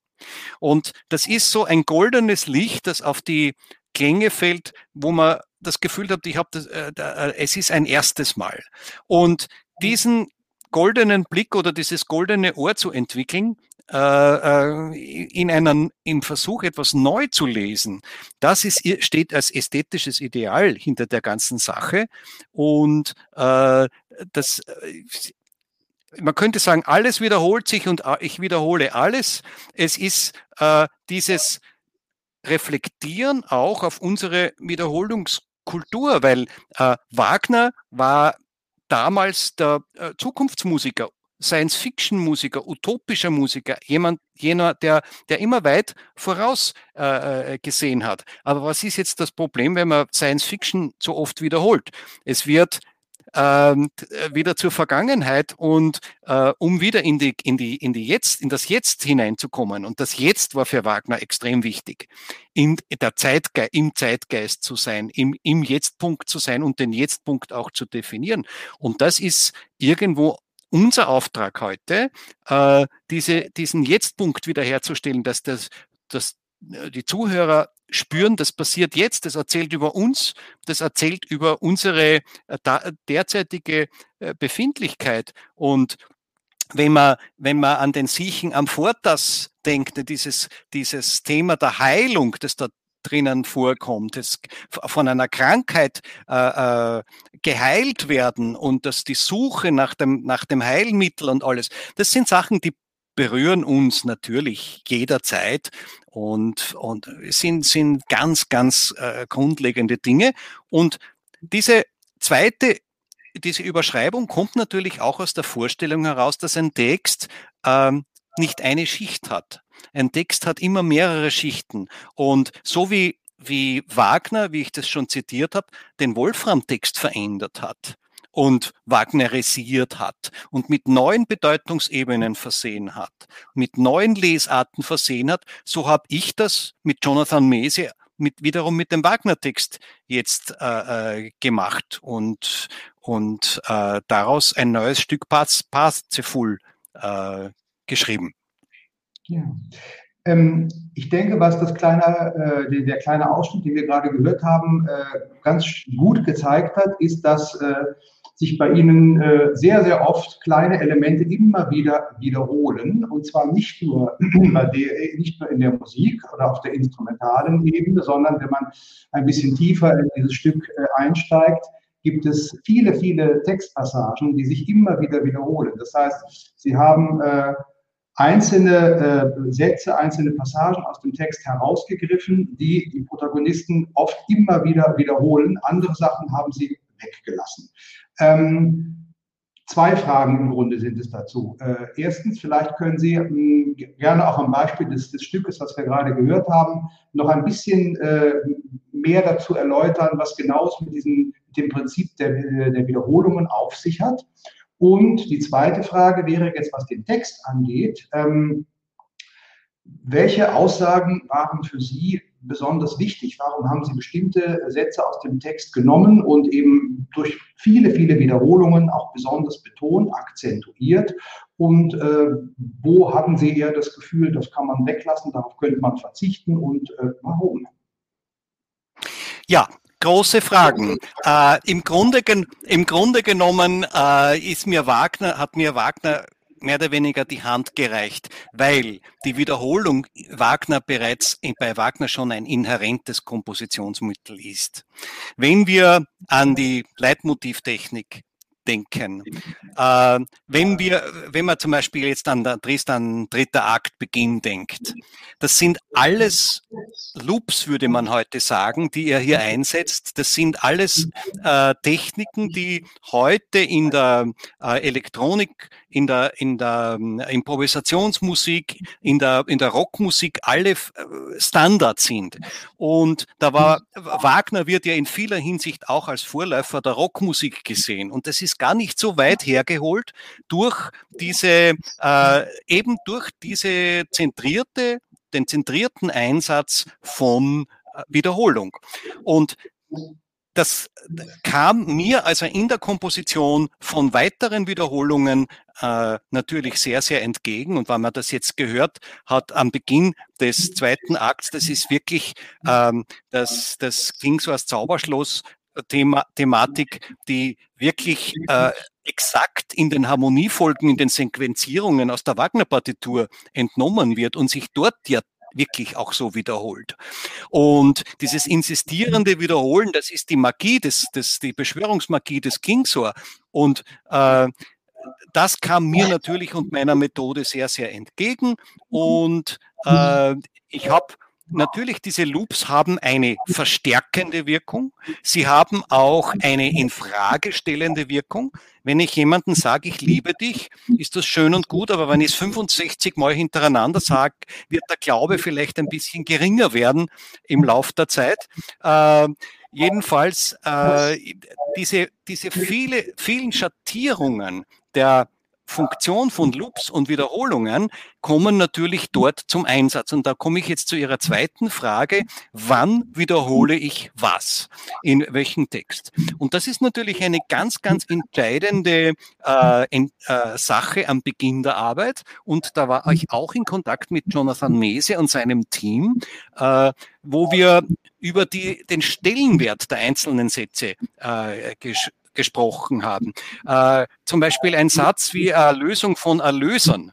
Speaker 3: Und das ist so ein goldenes Licht, das auf die Klänge fällt, wo man das Gefühl hat, ich habe äh, äh, es ist ein erstes Mal. Und diesen goldenen Blick oder dieses goldene Ohr zu entwickeln, äh, äh in einem im Versuch etwas neu zu lesen, das ist, steht als ästhetisches Ideal hinter der ganzen Sache. Und äh, das man könnte sagen, alles wiederholt sich und äh, ich wiederhole alles. Es ist äh, dieses Reflektieren auch auf unsere Wiederholungskultur, weil äh, Wagner war damals der äh, Zukunftsmusiker, Science-Fiction-Musiker, utopischer Musiker, jemand, jener, der, der immer weit voraus äh, äh gesehen hat. Aber was ist jetzt das Problem, wenn man Science-Fiction so oft wiederholt? Es wird wieder zur Vergangenheit und äh, um wieder in die, in die, in die Jetzt, in das Jetzt hineinzukommen. Und das Jetzt war für Wagner extrem wichtig. In der Zeitge im Zeitgeist zu sein, im, im Jetztpunkt zu sein und den Jetztpunkt auch zu definieren. Und das ist irgendwo unser Auftrag heute, äh, diese, diesen Jetztpunkt wiederherzustellen, dass das, dass äh, die Zuhörer spüren, das passiert jetzt, das erzählt über uns, das erzählt über unsere äh, derzeitige äh, Befindlichkeit. Und wenn man, wenn man an den Siechen am Fortas denkt, dieses, dieses Thema der Heilung, das da drinnen vorkommt, das von einer Krankheit äh, äh, geheilt werden und dass die Suche nach dem, nach dem Heilmittel und alles, das sind Sachen, die berühren uns natürlich jederzeit und, und sind, sind ganz, ganz äh, grundlegende Dinge. Und diese zweite, diese Überschreibung kommt natürlich auch aus der Vorstellung heraus, dass ein Text ähm, nicht eine Schicht hat. Ein Text hat immer mehrere Schichten. Und so wie, wie Wagner, wie ich das schon zitiert habe, den Wolfram-Text verändert hat, und wagnerisiert hat und mit neuen Bedeutungsebenen versehen hat, mit neuen Lesarten versehen hat, so habe ich das mit Jonathan Mese mit, wiederum mit dem Wagner-Text jetzt äh, äh, gemacht und, und äh, daraus ein neues Stück Parzeful äh, geschrieben.
Speaker 2: Ja. Ähm, ich denke, was das kleine, äh, der kleine Ausschnitt, den wir gerade gehört haben, äh, ganz gut gezeigt hat, ist, dass äh, sich bei Ihnen äh, sehr, sehr oft kleine Elemente immer wieder wiederholen. Und zwar nicht nur, der, nicht nur in der Musik oder auf der instrumentalen Ebene, sondern wenn man ein bisschen tiefer in dieses Stück äh, einsteigt, gibt es viele, viele Textpassagen, die sich immer wieder wiederholen. Das heißt, Sie haben äh, einzelne äh, Sätze, einzelne Passagen aus dem Text herausgegriffen, die die Protagonisten oft immer wieder wiederholen. Andere Sachen haben sie weggelassen. Ähm, Zwei Fragen im Grunde sind es dazu. Äh, erstens, vielleicht können Sie mh, hm, gerne auch am Beispiel des, des, Stückes, was wir gerade gehört haben, noch ein bisschen äh, mehr dazu erläutern, was genau es mit, diesem, dem Prinzip der, der Wiederholungen auf sich hat. Und die zweite Frage wäre jetzt, was den Text angeht. Ähm, welche Aussagen waren für Sie besonders wichtig? Warum haben Sie bestimmte Sätze aus dem Text genommen und eben durch viele, viele Wiederholungen auch besonders betont, akzentuiert? Und äh, wo hatten Sie eher das Gefühl, das kann man weglassen, darauf könnte man verzichten und äh, warum?
Speaker 3: Ja, große Fragen. Äh, im, Grunde, Im Grunde genommen äh, ist mir Wagner, hat mir Wagner mehr oder weniger die Hand gereicht, weil die Wiederholung Wagner bereits bei Wagner schon ein inhärentes Kompositionsmittel ist. Wenn wir an die Leitmotivtechnik denken. Äh, wenn wir, wenn man zum Beispiel jetzt an der Tristan dritter Akt Beginn denkt, das sind alles Loops, würde man heute sagen, die er hier einsetzt. Das sind alles äh, Techniken, die heute in der äh, Elektronik, in der, in der ähm, Improvisationsmusik, in der, in der Rockmusik alle äh, Standard sind. Und da war, Wagner wird ja in vieler Hinsicht auch als Vorläufer der Rockmusik gesehen. Und das ist gar nicht so weit hergeholt durch diese, äh, eben durch diese zentrierte, den zentrierten Einsatz von äh, Wiederholung. Und das kam mir also in der Komposition von weiteren Wiederholungen äh, natürlich sehr, sehr entgegen. Und wenn man das jetzt gehört hat am Beginn des zweiten Akts, das ist wirklich, ähm, das, das klingt so als Zauberschloss, Thema, Thematik, die wirklich äh, exakt in den Harmoniefolgen, in den Sequenzierungen aus der Wagner-Partitur entnommen wird und sich dort ja wirklich auch so wiederholt. Und dieses insistierende Wiederholen, das ist die Magie, des, des, die Beschwörungsmagie des Kingsor. Und äh, das kam mir natürlich und meiner Methode sehr, sehr entgegen. Und äh, ich habe natürlich, diese Loops haben eine verstärkende Wirkung. Sie haben auch eine infragestellende Wirkung. Wenn ich jemanden sage, ich liebe dich, ist das schön und gut, aber wenn ich es 65 Mal hintereinander sage, wird der Glaube vielleicht ein bisschen geringer werden im Lauf der Zeit. Äh, jedenfalls äh, diese, diese viele, vielen Schattierungen der Funktion von Loops und Wiederholungen kommen natürlich dort zum Einsatz. Und da komme ich jetzt zu Ihrer zweiten Frage. Wann wiederhole ich was? In welchem Text? Und das ist natürlich eine ganz, ganz entscheidende äh, in, äh, Sache am Beginn der Arbeit. Und da war ich auch in Kontakt mit Jonathan Mese und seinem Team, äh, wo wir über die, den Stellenwert der einzelnen Sätze äh, ges gesprochen haben. Äh, zum Beispiel ein Satz wie Erlösung von Erlösern,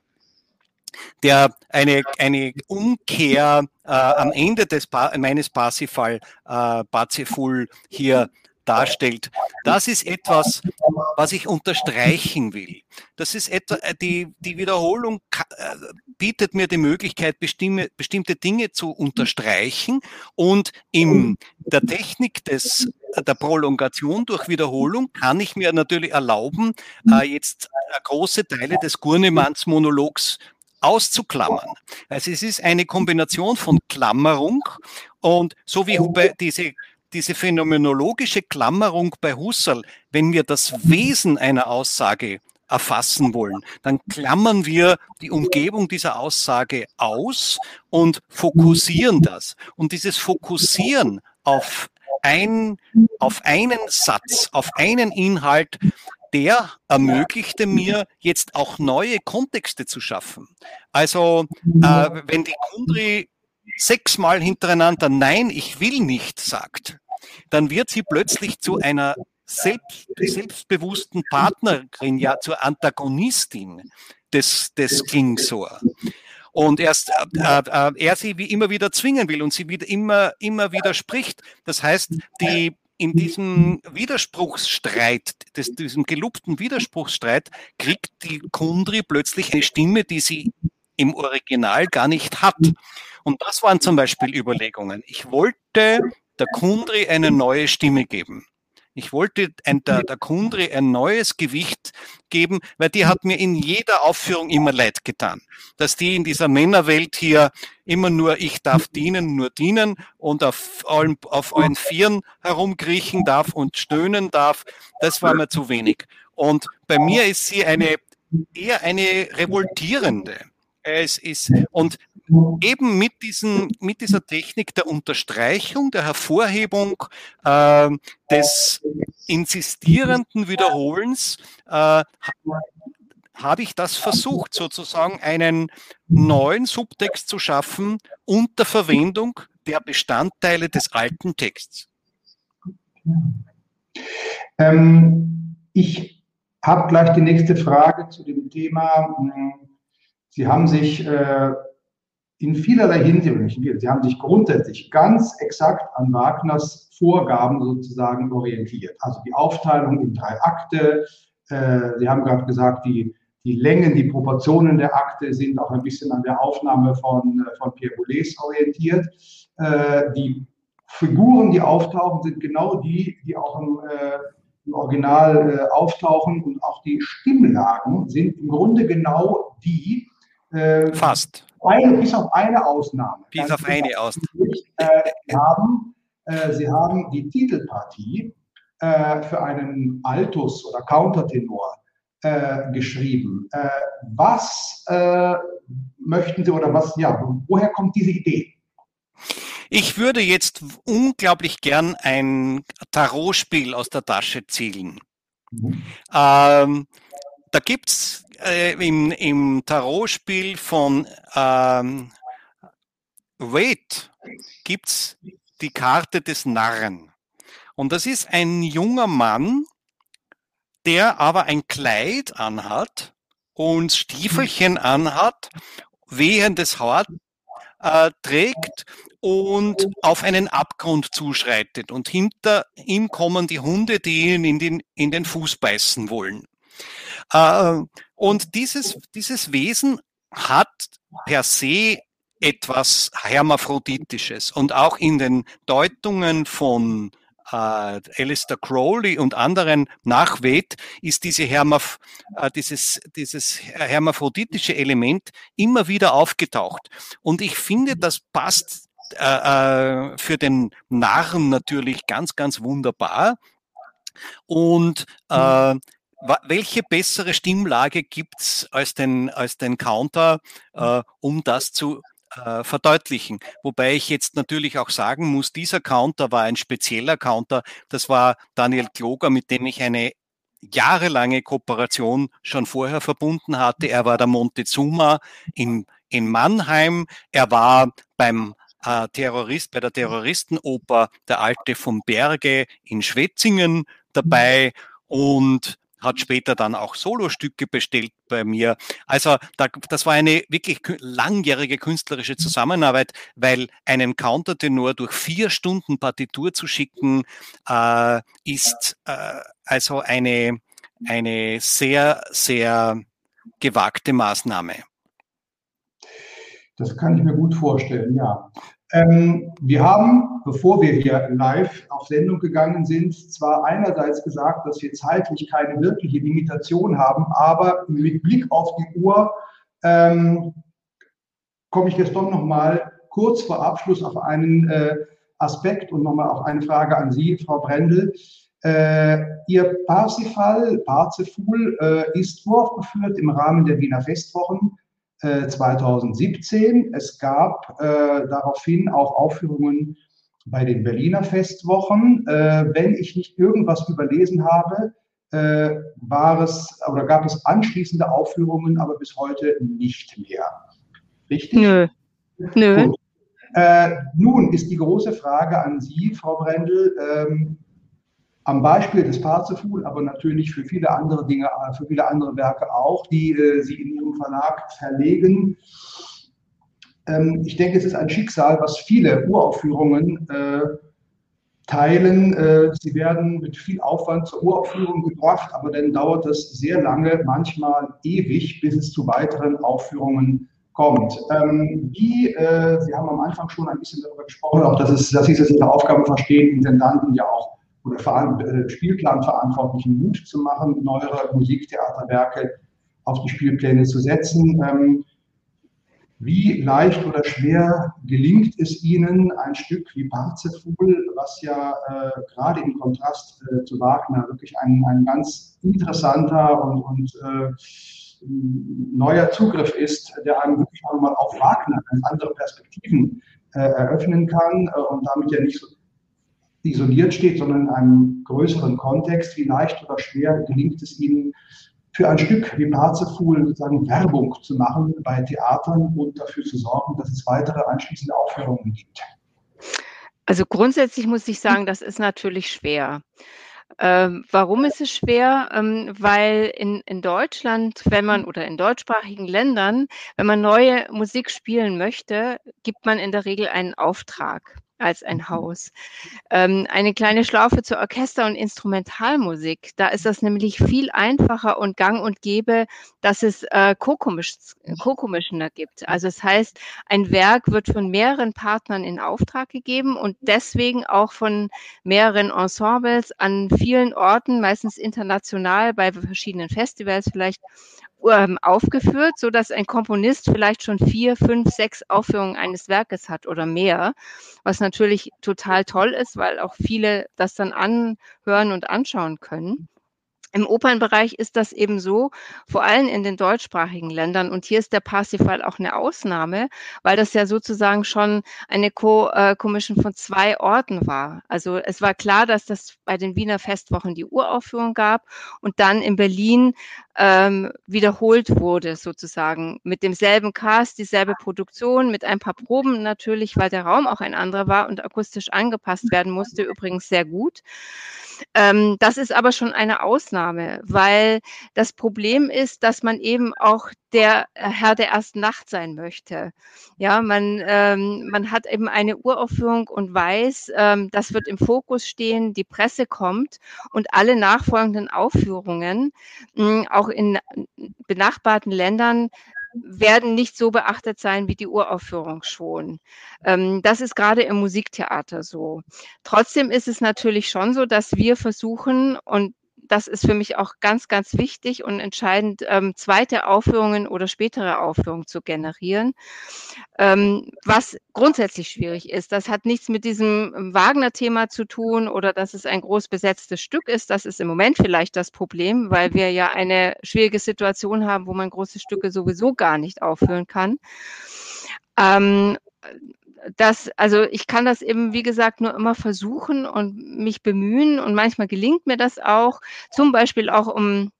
Speaker 3: der eine, eine Umkehr äh, am Ende des meines Parsifal äh, Parziful hier darstellt. Das ist etwas, was ich unterstreichen will. Das ist etwa, äh, die, die Wiederholung äh, bietet mir die Möglichkeit, bestimmte, bestimmte Dinge zu unterstreichen und in der Technik des, der Prolongation durch Wiederholung kann ich mir natürlich erlauben, äh, jetzt große Teile des Gurnemanns Monologs auszuklammern. Also es ist eine Kombination von Klammerung und so wie diese diese phänomenologische Klammerung bei Husserl, wenn wir das Wesen einer Aussage erfassen wollen, dann klammern wir die Umgebung dieser Aussage aus und fokussieren das. Und dieses Fokussieren auf ein, auf einen Satz, auf einen Inhalt, der ermöglichte mir jetzt auch neue Kontexte zu schaffen. Also äh, wenn die Kundri sechsmal hintereinander Nein, ich will nicht sagt, dann wird sie plötzlich zu einer selbst, selbstbewussten Partnerin, ja zur Antagonistin des, des Klingsor. Und erst äh, äh, er sie wie immer wieder zwingen will und sie wieder immer, immer widerspricht. Das heißt, die in diesem Widerspruchsstreit, des, diesem gelobten Widerspruchsstreit, kriegt die Kundri plötzlich eine Stimme, die sie im Original gar nicht hat. Und das waren zum Beispiel Überlegungen. Ich wollte der Kundri eine neue Stimme geben. Ich wollte ein, der, der Kundri ein neues Gewicht geben, weil die hat mir in jeder Aufführung immer leid getan. Dass die in dieser Männerwelt hier immer nur ich darf dienen, nur dienen und auf allen, auf allen Vieren herumkriechen darf und stöhnen darf, das war mir zu wenig. Und bei mir ist sie eine eher eine revoltierende. Es ist, und eben mit, diesen, mit dieser Technik der Unterstreichung, der Hervorhebung, äh, des insistierenden Wiederholens, äh, habe ich das versucht, sozusagen einen neuen Subtext zu schaffen unter Verwendung der Bestandteile des alten Texts.
Speaker 2: Ähm, ich habe gleich die nächste Frage zu dem Thema. Hm, Sie haben sich äh, in vielerlei Hinsicht, sie haben sich grundsätzlich ganz exakt an Wagners Vorgaben sozusagen orientiert. Also die Aufteilung in drei Akte. Äh, sie haben gerade gesagt, die, die Längen, die Proportionen der Akte sind auch ein bisschen an der Aufnahme von, äh, von Pierre Boulez orientiert. Äh, die Figuren, die auftauchen, sind genau die, die auch im, im Original auftauchen und auch die Stimmlagen sind im Grunde genau die.
Speaker 3: Fast
Speaker 2: eine, bis auf eine Ausnahme.
Speaker 3: Bis auf eine Ausnahme.
Speaker 2: Äh, haben, äh, Sie haben die Titelpartie äh, für einen Altus oder Countertenor äh, geschrieben. Äh, was äh, möchten Sie oder was, ja, woher kommt diese Idee?
Speaker 3: Ich würde jetzt unglaublich gern ein Tarotspiel aus der Tasche zielen. Mhm. Ähm, da gibt es äh, im, im Tarotspiel von ähm, Wade gibt's die Karte des Narren. Und das ist ein junger Mann, der aber ein Kleid anhat und Stiefelchen anhat, während es Haar äh, trägt und auf einen Abgrund zuschreitet. Und hinter ihm kommen die Hunde, die ihn in den, in den Fuß beißen wollen. Äh, und dieses, dieses Wesen hat per se etwas Hermaphroditisches. Und auch in den Deutungen von äh, Alistair Crowley und anderen nachweht, ist diese Hermaph äh, dieses, dieses hermaphroditische Element immer wieder aufgetaucht. Und ich finde, das passt äh, äh für den Narren natürlich ganz, ganz wunderbar. Und äh, welche bessere Stimmlage gibt's als den, als den Counter, äh, um das zu äh, verdeutlichen? Wobei ich jetzt natürlich auch sagen muss, dieser Counter war ein spezieller Counter. Das war Daniel Kloger, mit dem ich eine jahrelange Kooperation schon vorher verbunden hatte. Er war der Montezuma in, in Mannheim. Er war beim äh, Terrorist, bei der Terroristenoper Der Alte vom Berge in Schwetzingen dabei und hat später dann auch Solostücke bestellt bei mir. Also da, das war eine wirklich langjährige künstlerische mhm. Zusammenarbeit, weil einen Countertenor durch vier Stunden Partitur zu schicken, äh, ist äh, also eine, eine sehr, sehr gewagte Maßnahme.
Speaker 2: Das kann ich mir gut vorstellen, ja. Ähm, wir haben, bevor wir hier live auf Sendung gegangen sind, zwar einerseits gesagt, dass wir zeitlich keine wirkliche Limitation haben, aber mit Blick auf die Uhr ähm, komme ich jetzt doch noch mal kurz vor Abschluss auf einen, äh, Aspekt und nochmal auch eine Frage an Sie, Frau Brendel. Äh, Ihr Parsifal, Parziful, äh, ist uraufgeführt im Rahmen der Wiener Festwochen äh, 2017. Es gab äh, daraufhin auch Aufführungen bei den Berliner Festwochen. Äh, wenn ich nicht irgendwas überlesen habe, äh, war es oder gab es anschließende Aufführungen, aber bis heute nicht mehr. Richtig?
Speaker 4: Nö. Nö.
Speaker 2: Äh, nun ist die große Frage an Sie, Frau Brendel, ähm, am Beispiel des Parziful, aber natürlich für viele andere Dinge, für viele andere Werke auch, die äh, Sie in Ihrem Verlag verlegen. Ähm, ich denke, es ist ein Schicksal, was viele Uraufführungen äh, teilen. Äh, sie werden mit viel Aufwand zur Uraufführung gebracht, aber dann dauert es sehr lange, manchmal ewig, bis es zu weiteren Aufführungen kommt. Ähm, wie, äh, Sie haben am Anfang schon ein bisschen darüber gesprochen, auch dass, es, dass Sie es in der Aufgabe verstehen, Intendanten ja auch oder äh, Spielplanverantwortlichen Mut zu machen, neuere Musiktheaterwerke auf die Spielpläne zu setzen. Ähm, wie leicht oder schwer gelingt es Ihnen, ein Stück wie Parzefugel, was ja äh, gerade im Kontrast äh, zu Wagner wirklich ein, ein ganz interessanter und, und äh, neuer Zugriff ist, der einem wirklich auch mal auf Wagner ganz andere Perspektiven äh, eröffnen kann äh, und damit ja nicht so isoliert steht, sondern in einem größeren Kontext. Wie leicht oder schwer gelingt es Ihnen, für ein Stück wie Parzeful sozusagen Werbung zu machen bei Theatern und dafür zu sorgen, dass es weitere anschließende Aufführungen gibt?
Speaker 4: Also grundsätzlich muss ich sagen, das ist natürlich schwer. Ähm, warum ist es schwer? Ähm, weil in, in Deutschland, wenn man oder in deutschsprachigen Ländern, wenn man neue Musik spielen möchte, gibt man in der Regel einen Auftrag als ein mhm. Haus. Ähm, eine kleine Schlaufe zur Orchester- und Instrumentalmusik. Da ist das nämlich viel einfacher und gang und gäbe, dass es äh, Co-Commissioner gibt. Also es das heißt, ein Werk wird von mehreren Partnern in Auftrag gegeben und deswegen auch von mehreren Ensembles an vielen Orten, meistens international bei verschiedenen Festivals vielleicht ähm, aufgeführt, so dass ein Komponist vielleicht schon vier, fünf, sechs Aufführungen eines Werkes hat oder mehr, was natürlich total toll ist, weil auch viele das dann anhören und anschauen können. Im Opernbereich ist das eben so, vor allem in den deutschsprachigen Ländern. Und hier ist der Parsifal auch eine Ausnahme, weil das ja sozusagen schon eine Co-Commission von zwei Orten war. Also es war klar, dass das bei den Wiener Festwochen die Uraufführung gab und dann in Berlin ähm, wiederholt wurde, sozusagen mit demselben Cast, dieselbe Produktion, mit ein paar Proben natürlich, weil der Raum auch ein anderer war und akustisch angepasst werden musste, übrigens sehr gut. Ähm, das ist aber schon eine Ausnahme, weil das Problem ist, dass man eben auch der äh, Herr der ersten Nacht sein möchte. Ja, man, ähm, man hat eben eine Uraufführung und weiß, ähm, das wird im Fokus stehen, die Presse kommt und alle nachfolgenden Aufführungen, mh, hm, auch in benachbarten Ländern, werden nicht so beachtet sein wie die Uraufführung schon. Ähm, das ist gerade im Musiktheater so. Trotzdem ist es natürlich schon so, dass wir versuchen, und das ist für mich auch ganz, ganz wichtig und entscheidend, ähm, zweite Aufführungen oder spätere Aufführungen zu generieren. Ähm, was grundsätzlich schwierig ist, das hat nichts mit diesem Wagner-Thema zu tun oder dass es ein groß besetztes Stück ist. Das ist im Moment vielleicht das Problem, weil wir ja eine schwierige Situation haben, wo man große Stücke sowieso gar nicht aufführen kann. Ähm, das, also ich kann das eben, wie gesagt, nur immer versuchen und mich bemühen und manchmal gelingt mir das auch, zum Beispiel auch um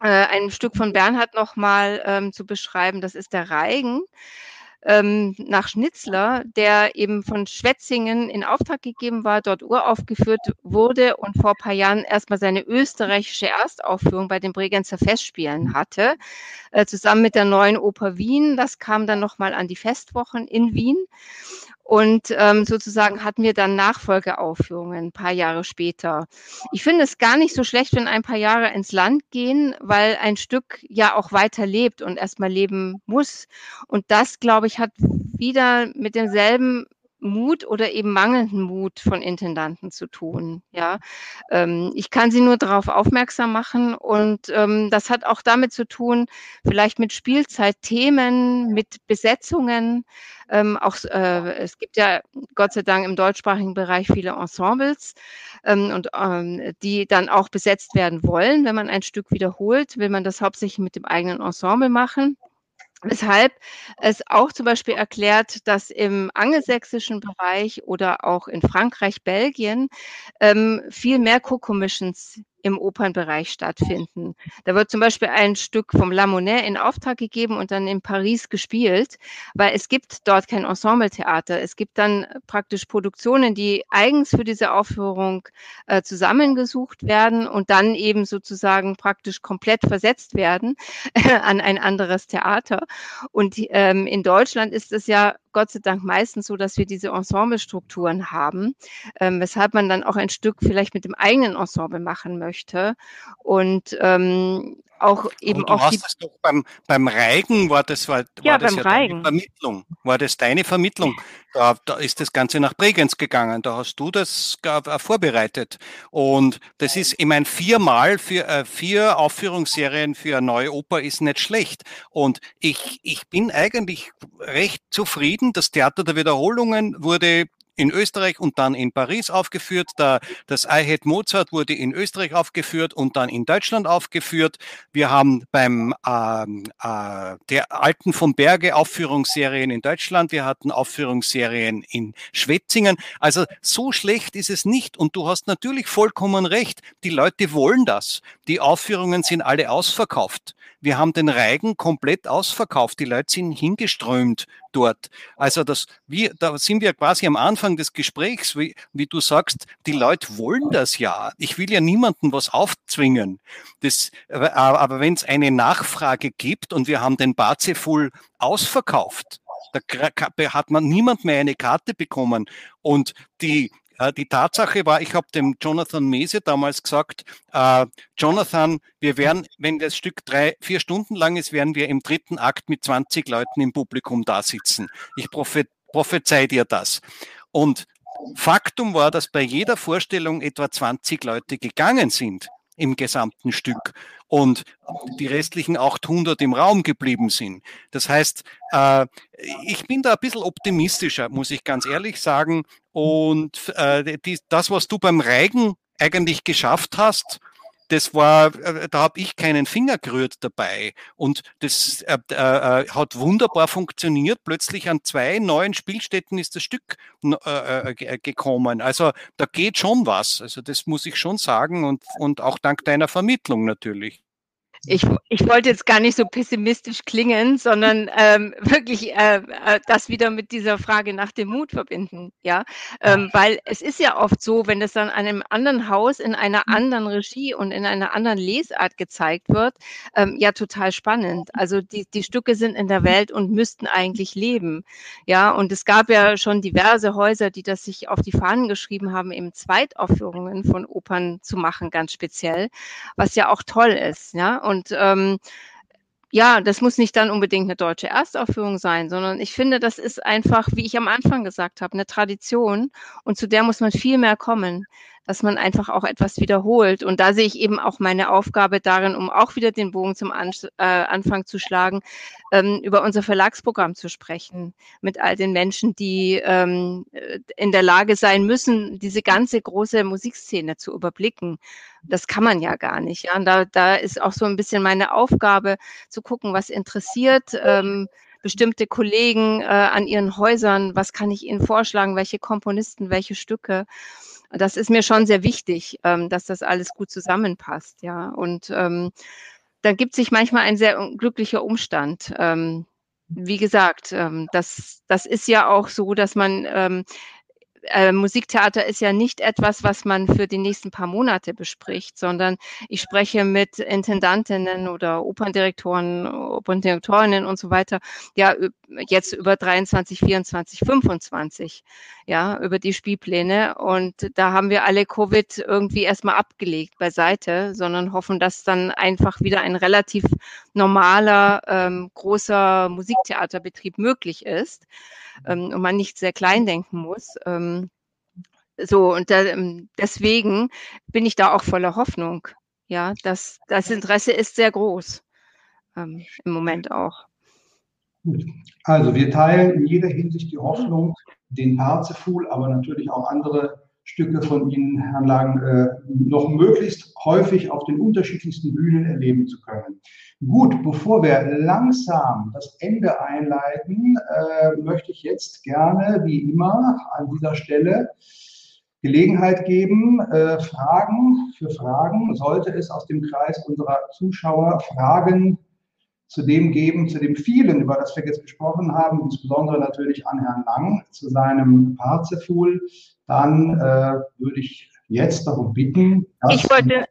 Speaker 4: äh, ein Stück von Bernhard nochmal ähm, zu beschreiben, das ist der Reigen ähm, nach Schnitzler, der eben von Schwetzingen in Auftrag gegeben war, dort uraufgeführt wurde und vor paar Jahren erstmal seine österreichische Erstaufführung bei den Bregenzer Festspielen hatte, äh, zusammen mit der neuen Oper Wien. Das kam dann nochmal an die Festwochen in Wien. Und ähm, sozusagen hatten wir dann Nachfolgeaufführungen ein paar Jahre später. Ich finde es gar nicht so schlecht, wenn ein paar Jahre ins Land gehen, weil ein Stück ja auch weiter lebt und erstmal leben muss. Und das, glaube ich, hat wieder mit demselben Mut oder eben mangelnden Mut von Intendanten zu tun. Ja, ähm, ich kann sie nur darauf aufmerksam machen und ähm, das hat auch damit zu tun, vielleicht mit Spielzeitthemen, mit Besetzungen. Ähm, auch äh, es gibt ja Gott sei Dank im deutschsprachigen Bereich viele Ensembles ähm, und ähm, die dann auch besetzt werden wollen, wenn man ein Stück wiederholt, will man das hauptsächlich mit dem eigenen Ensemble machen. Weshalb es auch zum Beispiel erklärt, dass im angelsächsischen Bereich oder auch in Frankreich, Belgien ähm, viel mehr Co-Commissions im Opernbereich stattfinden. Da wird zum Beispiel ein Stück vom La Monnaie in Auftrag gegeben und dann in Paris gespielt, weil es gibt dort kein Ensembletheater. Es gibt dann praktisch Produktionen, die eigens für diese Aufführung äh, zusammengesucht werden und dann eben sozusagen praktisch komplett versetzt werden an ein anderes Theater. Und ähm, in Deutschland ist es ja Gott sei Dank meistens so, dass wir diese Ensemblestrukturen haben, ähm, weshalb man dann auch ein Stück vielleicht mit dem eigenen Ensemble machen möchte. Und ähm, auch eben
Speaker 3: auch. Du hast es doch beim, beim Reigen, war das, war,
Speaker 4: ja,
Speaker 3: war das
Speaker 4: beim ja Reigen.
Speaker 3: deine Vermittlung? War das deine Vermittlung? Da, da ist das Ganze nach Bregenz gegangen. Da hast du das äh, vorbereitet. Und das ist, ich meine, viermal für äh, vier Aufführungsserien für eine neue Oper ist nicht schlecht. Und ich, ich bin eigentlich recht zufrieden. Das Theater der Wiederholungen wurde in Österreich und dann in Paris aufgeführt. Da, das I Hate Mozart wurde in Österreich aufgeführt und dann in Deutschland aufgeführt. Wir haben beim ähm, äh, der Alten vom Berge Aufführungsserien in Deutschland. Wir hatten Aufführungsserien in Schwetzingen. Also so schlecht ist es nicht. Und du hast natürlich vollkommen recht. Die Leute wollen das. Die Aufführungen sind alle ausverkauft. Wir haben den Reigen komplett ausverkauft. Die Leute sind hingeströmt dort. Also das, wir, da sind wir quasi am Anfang des Gesprächs, wie, wie du sagst, die Leute wollen das ja. Ich will ja niemandem was aufzwingen. Das, aber wenn es eine Nachfrage gibt und wir haben den Barzeful ausverkauft, da hat man niemand mehr eine Karte bekommen. Und die, die Tatsache war, ich habe dem Jonathan Mese damals gesagt, äh, Jonathan, wir werden, wenn das Stück drei, vier Stunden lang ist, werden wir im dritten Akt mit 20 Leuten im Publikum da sitzen. Ich prophe prophezei dir das. Und Faktum war, dass bei jeder Vorstellung etwa 20 Leute gegangen sind im gesamten Stück und die restlichen 800 im Raum geblieben sind. Das heißt, äh, ich bin da ein bisschen optimistischer, muss ich ganz ehrlich sagen. Und äh, die, das, was du beim Reigen eigentlich geschafft hast, das war, äh, da habe ich keinen Finger gerührt dabei. Und das äh, äh, hat wunderbar funktioniert. Plötzlich an zwei neuen Spielstätten ist das Stück äh, äh gekommen. Also da geht schon was. Also das muss ich schon sagen und, und auch dank deiner Vermittlung natürlich
Speaker 4: ich, ich wollte jetzt gar nicht so pessimistisch klingen, sondern ähm, wirklich äh, äh, das wieder mit dieser Frage nach dem Mut verbinden. Ja, ähm, weil es ist ja oft so, wenn es dann an einem anderen Haus in einer mhm. anderen Regie und in einer anderen Lesart gezeigt wird, ähm, ja total spannend. Also die, die Stücke sind in der Welt und müssten eigentlich leben. Ja, und es gab ja schon diverse Häuser, die das sich auf die Fahnen geschrieben haben, eben Zweitaufführungen von Opern zu machen, ganz speziell, was ja auch toll ist. Ja, und ähm, ja, das muss nicht dann unbedingt eine deutsche Erstaufführung sein, sondern ich finde, das ist einfach, wie ich am Anfang gesagt habe, eine Tradition und zu der muss man viel mehr kommen dass man einfach auch etwas wiederholt. Und da sehe ich eben auch meine Aufgabe darin, um auch wieder den Bogen zum An äh, Anfang zu schlagen, ähm, über unser Verlagsprogramm zu sprechen, mit all den Menschen, die ähm, in der Lage sein müssen, diese ganze große Musikszene zu überblicken. Das kann man ja gar nicht. Ja? Und da, da ist auch so ein bisschen meine Aufgabe, zu gucken, was interessiert. Ähm, bestimmte Kollegen äh, an ihren Häusern, was kann ich ihnen vorschlagen, welche Komponisten, welche Stücke das ist mir schon sehr wichtig, ähm, dass das alles gut zusammenpasst, ja. Und ähm, da gibt sich manchmal ein sehr glücklicher Umstand. Ähm, wie gesagt, ähm, das, das ist ja auch so, dass man ähm, äh, Musiktheater ist ja nicht etwas, was man für die nächsten paar Monate bespricht, sondern ich spreche mit Intendantinnen oder Operndirektoren, Operndirektorinnen und so weiter, ja, jetzt über 23, 24, 25, ja, über die Spielpläne. Und da haben wir alle Covid irgendwie erstmal abgelegt beiseite, sondern hoffen, dass dann einfach wieder ein relativ normaler, ähm, großer Musiktheaterbetrieb möglich ist ähm, und man nicht sehr klein denken muss. Ähm, so, und da, ähm, deswegen bin ich da auch voller Hoffnung. Ja, das, das Interesse ist sehr groß ähm, im Moment auch.
Speaker 2: Also wir teilen in jeder Hinsicht die Hoffnung, den Parzival, aber natürlich auch andere Stücke von Ihnen, Herrn Lang, äh, noch möglichst häufig auf den unterschiedlichsten Bühnen erleben zu können. Gut, bevor wir langsam das Ende einleiten, äh, möchte ich jetzt gerne, wie immer, an dieser Stelle Gelegenheit geben, äh, Fragen für Fragen, sollte es aus dem Kreis unserer Zuschauer Fragen zu dem geben, zu dem vielen, über das wir jetzt gesprochen haben, insbesondere natürlich an Herrn Lang zu seinem Parzeful, dann äh, würde ich jetzt darum bitten,
Speaker 4: dass ich wollte,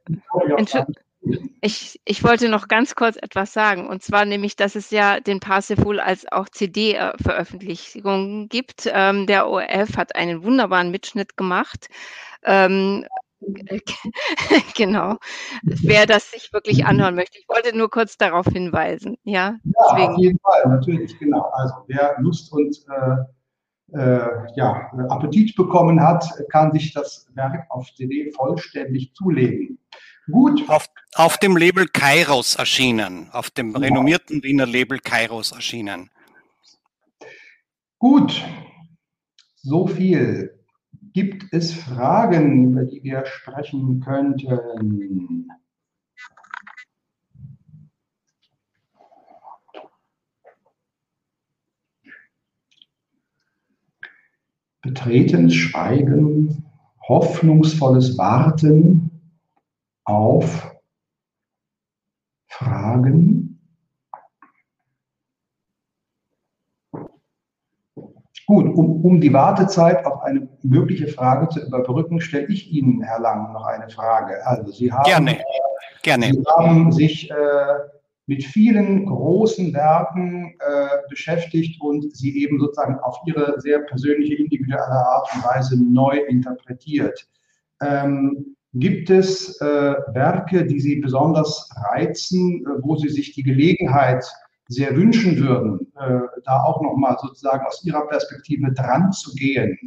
Speaker 4: ich, ich wollte noch ganz kurz etwas sagen, und zwar nämlich, dass es ja den Parsifal als auch CD-Veröffentlichung gibt. Ähm, der ORF hat einen wunderbaren Mitschnitt gemacht. Ähm, genau, wer das sich wirklich anhören möchte. Ich wollte nur kurz darauf hinweisen. Ja,
Speaker 2: ja auf jeden Fall, natürlich, genau. Also wer Lust und äh, äh, ja, Appetit bekommen hat, kann sich das Werk auf CD vollständig zulegen.
Speaker 3: Gut. Auf, auf dem Label Kairos erschienen, auf dem ja. renommierten Wiener Label Kairos erschienen.
Speaker 2: Gut, so viel. Gibt es Fragen, über die wir sprechen könnten? Betretenes Schweigen, hoffnungsvolles Warten auf Fragen. Gut, um, um, die Wartezeit auf eine mögliche Frage zu überbrücken, stelle ich Ihnen, Herr Lang, noch eine Frage. Also Sie haben,
Speaker 3: gerne, gerne.
Speaker 2: Sie haben sich äh, mit vielen großen Werken äh, beschäftigt und sie eben sozusagen auf Ihre sehr persönliche, individuelle Art und Weise neu interpretiert. Ähm, Gibt es äh, Werke, die Sie besonders reizen, äh, wo Sie sich die Gelegenheit sehr wünschen würden, äh, da auch nochmal sozusagen aus Ihrer Perspektive dran zu gehen?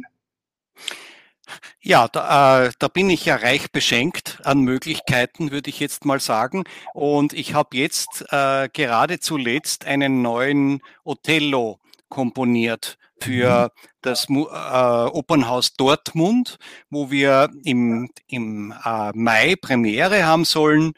Speaker 3: Ja, da, äh, da bin ich ja reich beschenkt an Möglichkeiten, würde ich jetzt mal sagen. Und ich habe jetzt äh, gerade zuletzt einen neuen Othello komponiert für mhm. das äh, Opernhaus Dortmund, wo wir im, im äh, Mai Premiere haben sollen.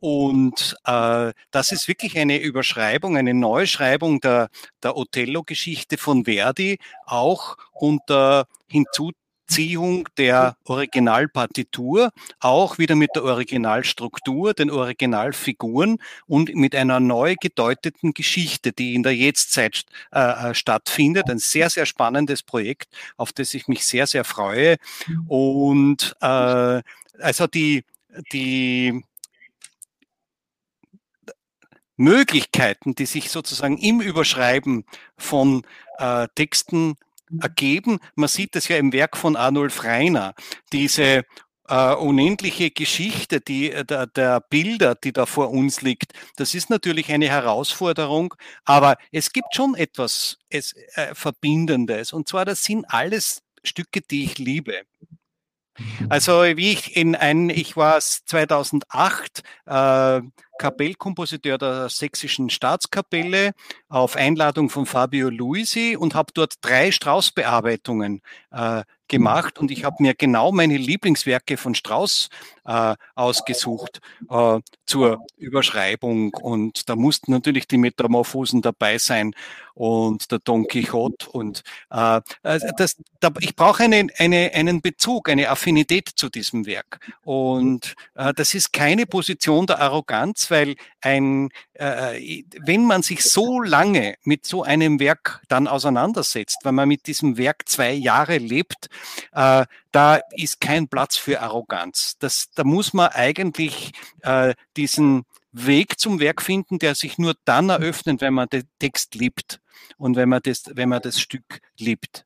Speaker 3: Und äh, das ist wirklich eine Überschreibung, eine Neuschreibung der, der Othello-Geschichte von Verdi, auch unter hinzu Beziehung der Originalpartitur, auch wieder mit der Originalstruktur, den Originalfiguren und mit einer neu gedeuteten Geschichte, die in der Jetztzeit äh, äh, stattfindet. Ein sehr, sehr spannendes Projekt, auf das ich mich sehr, sehr freue. Und äh, also die, die Möglichkeiten, die sich sozusagen im Überschreiben von äh, Texten ergeben. Man sieht das ja im Werk von Arnulf Reiner, diese äh, unendliche Geschichte die, äh, der, der Bilder, die da vor uns liegt. Das ist natürlich eine Herausforderung, aber es gibt schon etwas es, äh, Verbindendes. Und zwar, das sind alles Stücke, die ich liebe. Also wie ich in ein, ich war 2008 äh, Kapellkompositeur der Sächsischen Staatskapelle auf Einladung von Fabio Luisi und habe dort drei Strauß-Bearbeitungen äh, gemacht und ich habe mir genau meine Lieblingswerke von Strauss äh, ausgesucht äh, zur Überschreibung. Und da mussten natürlich die Metamorphosen dabei sein und der Don Quixote und äh, also das, da, ich brauche eine, eine, einen Bezug, eine Affinität zu diesem Werk. Und äh, das ist keine Position der Arroganz, weil ein, äh, wenn man sich so lange mit so einem Werk dann auseinandersetzt, wenn man mit diesem Werk zwei Jahre lebt, äh, da ist kein Platz für Arroganz. Das, da muss man eigentlich äh, diesen Weg zum Werk finden, der sich nur dann eröffnet, wenn man den Text liebt und wenn man das, wenn man das Stück liebt.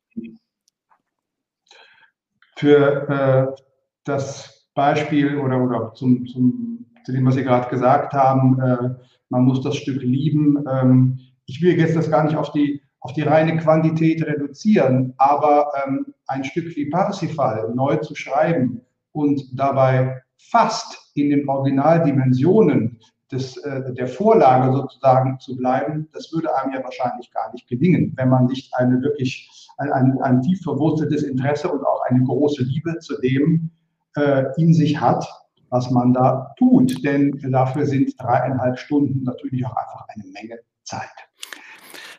Speaker 2: Für äh, das Beispiel oder, oder zum, zum, zu dem, was Sie gerade gesagt haben, äh, man muss das Stück lieben. Ähm, ich will jetzt das gar nicht auf die, auf die reine Quantität reduzieren, aber ähm, ein Stück wie Parsifal neu zu schreiben und dabei fast in den Originaldimensionen des, äh, der Vorlage sozusagen zu bleiben, das würde einem ja wahrscheinlich gar nicht gelingen, wenn man nicht eine wirklich ein, ein, ein tief verwurzeltes Interesse und auch eine große Liebe zu dem äh, in sich hat, was man da tut. Denn dafür sind dreieinhalb Stunden natürlich auch einfach eine Menge Zeit.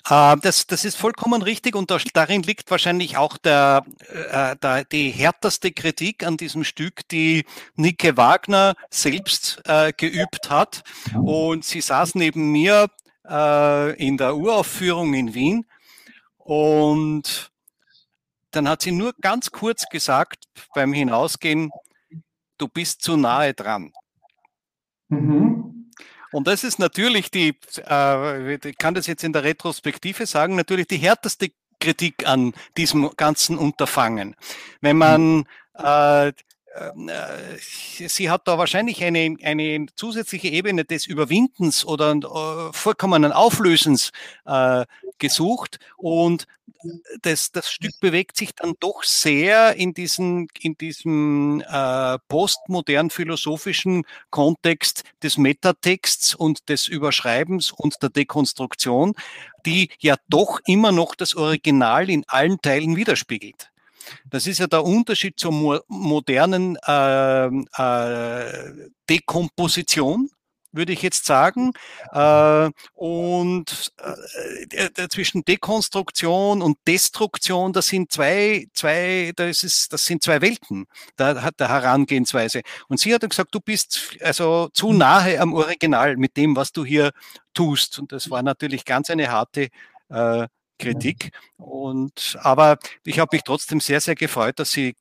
Speaker 3: Äh, das, das ist vollkommen richtig und darin liegt wahrscheinlich auch der, äh, der, die härteste Kritik an diesem Stück, die Nike Wagner selbst äh, geübt hat. Und sie saß neben mir äh, in der Uraufführung in Wien und dann hat sie nur ganz kurz gesagt beim Hinausgehen, du bist zu nahe dran. Mhm. Und das ist natürlich die, äh, ich kann das jetzt in der Retrospektive sagen, natürlich die härteste Kritik an diesem ganzen Unterfangen. Wenn man äh, äh, sie hat da wahrscheinlich eine, eine zusätzliche Ebene des Überwindens oder äh, vollkommenen Auflösens äh, gesucht und das, das Stück bewegt sich dann doch sehr in, diesen, in diesem äh, postmodern philosophischen Kontext des Metatexts und des Überschreibens und der Dekonstruktion, die ja doch immer noch das Original in allen Teilen widerspiegelt. Das ist ja der Unterschied zur mo modernen äh, äh, Dekomposition, würde ich jetzt sagen. Äh, und äh, zwischen Dekonstruktion und Destruktion, das sind zwei, zwei, das ist, das sind zwei Welten der, der Herangehensweise. Und sie hat gesagt, du bist also zu mhm. nahe am Original mit dem, was du hier tust. Und das war natürlich ganz eine harte äh, Kritik. Und aber ich habe mich trotzdem sehr, sehr gefreut, dass sie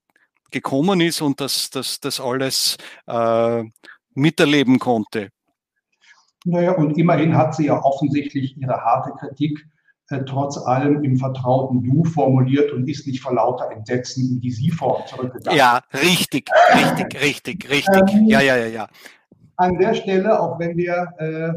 Speaker 3: gekommen ist und dass das alles äh, miterleben konnte.
Speaker 2: Naja, und immerhin hat sie ja offensichtlich ihre harte Kritik äh, trotz allem im vertrauten Du formuliert und ist nicht vor lauter Entsetzen in die Sie-Form zurückgegangen.
Speaker 3: Ja, richtig, richtig, richtig, richtig. Ähm, ja, ja, ja, ja.
Speaker 2: An der Stelle, auch wenn wir äh,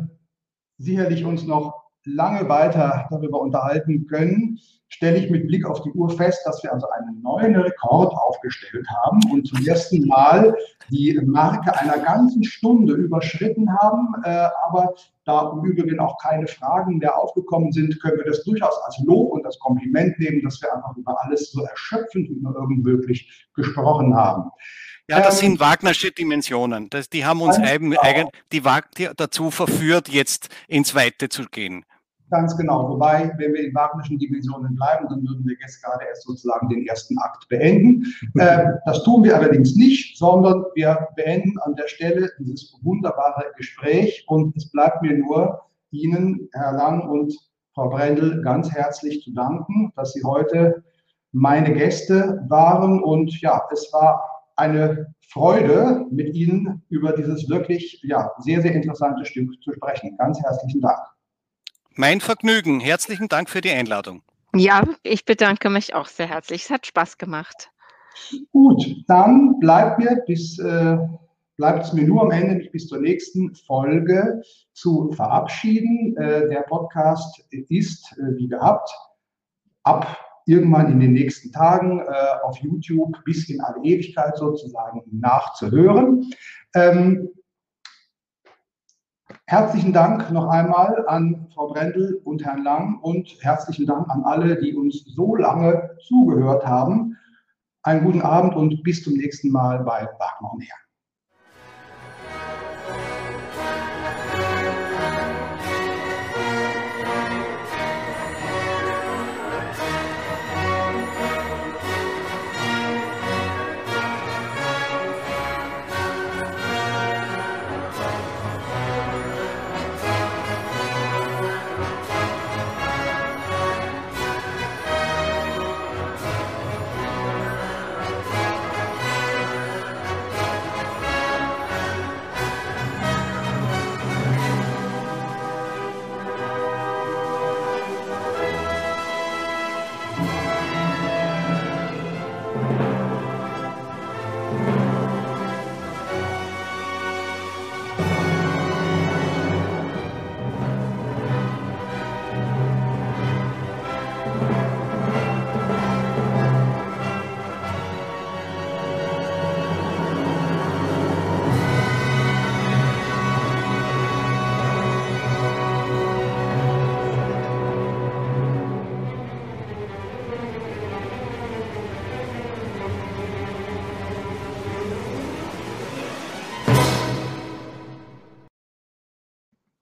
Speaker 2: sicherlich uns noch lange weiter darüber unterhalten können, stelle ich mit Blick auf die Uhr fest, dass wir also einen neuen Rekord aufgestellt haben und zum ersten Mal die Marke einer ganzen Stunde überschritten haben. Äh, aber da im Übrigen auch keine Fragen mehr aufgekommen sind, können wir das durchaus als Lob und als Kompliment nehmen, dass wir einfach über alles so erschöpfend wie nur irgend möglich gesprochen haben.
Speaker 3: Ja, das ähm, sind Wagnersche Dimensionen. Das, die haben uns eben, genau. die, die dazu verführt, jetzt ins Weite zu gehen.
Speaker 2: Ganz genau. Wobei, wenn wir in wagnerischen Dimensionen bleiben, dann würden wir jetzt gerade erst sozusagen den ersten Akt beenden. Äh, das tun wir allerdings nicht, sondern wir beenden an der Stelle dieses wunderbare Gespräch. Und es bleibt mir nur, Ihnen, Herr Lang und Frau Brendel, ganz herzlich zu danken, dass Sie heute meine Gäste waren. Und ja, es war eine Freude, mit Ihnen über dieses wirklich ja, sehr, sehr interessante Stück zu sprechen. Ganz herzlichen Dank.
Speaker 3: Mein Vergnügen. Herzlichen Dank für die Einladung.
Speaker 4: Ja, ich bedanke mich auch sehr herzlich. Es hat Spaß gemacht.
Speaker 2: Gut, dann bleibt mir bis äh, bleibt es mir nur am Ende, mich bis zur nächsten Folge zu verabschieden. Äh, der Podcast ist äh, wie gehabt ab irgendwann in den nächsten Tagen äh, auf YouTube bis in alle Ewigkeit sozusagen nachzuhören. Ähm, Herzlichen Dank noch einmal an Frau Brendel und Herrn Lang und herzlichen Dank an alle, die uns so lange zugehört haben. Einen guten Abend und bis zum nächsten Mal bei Wagner und Herr.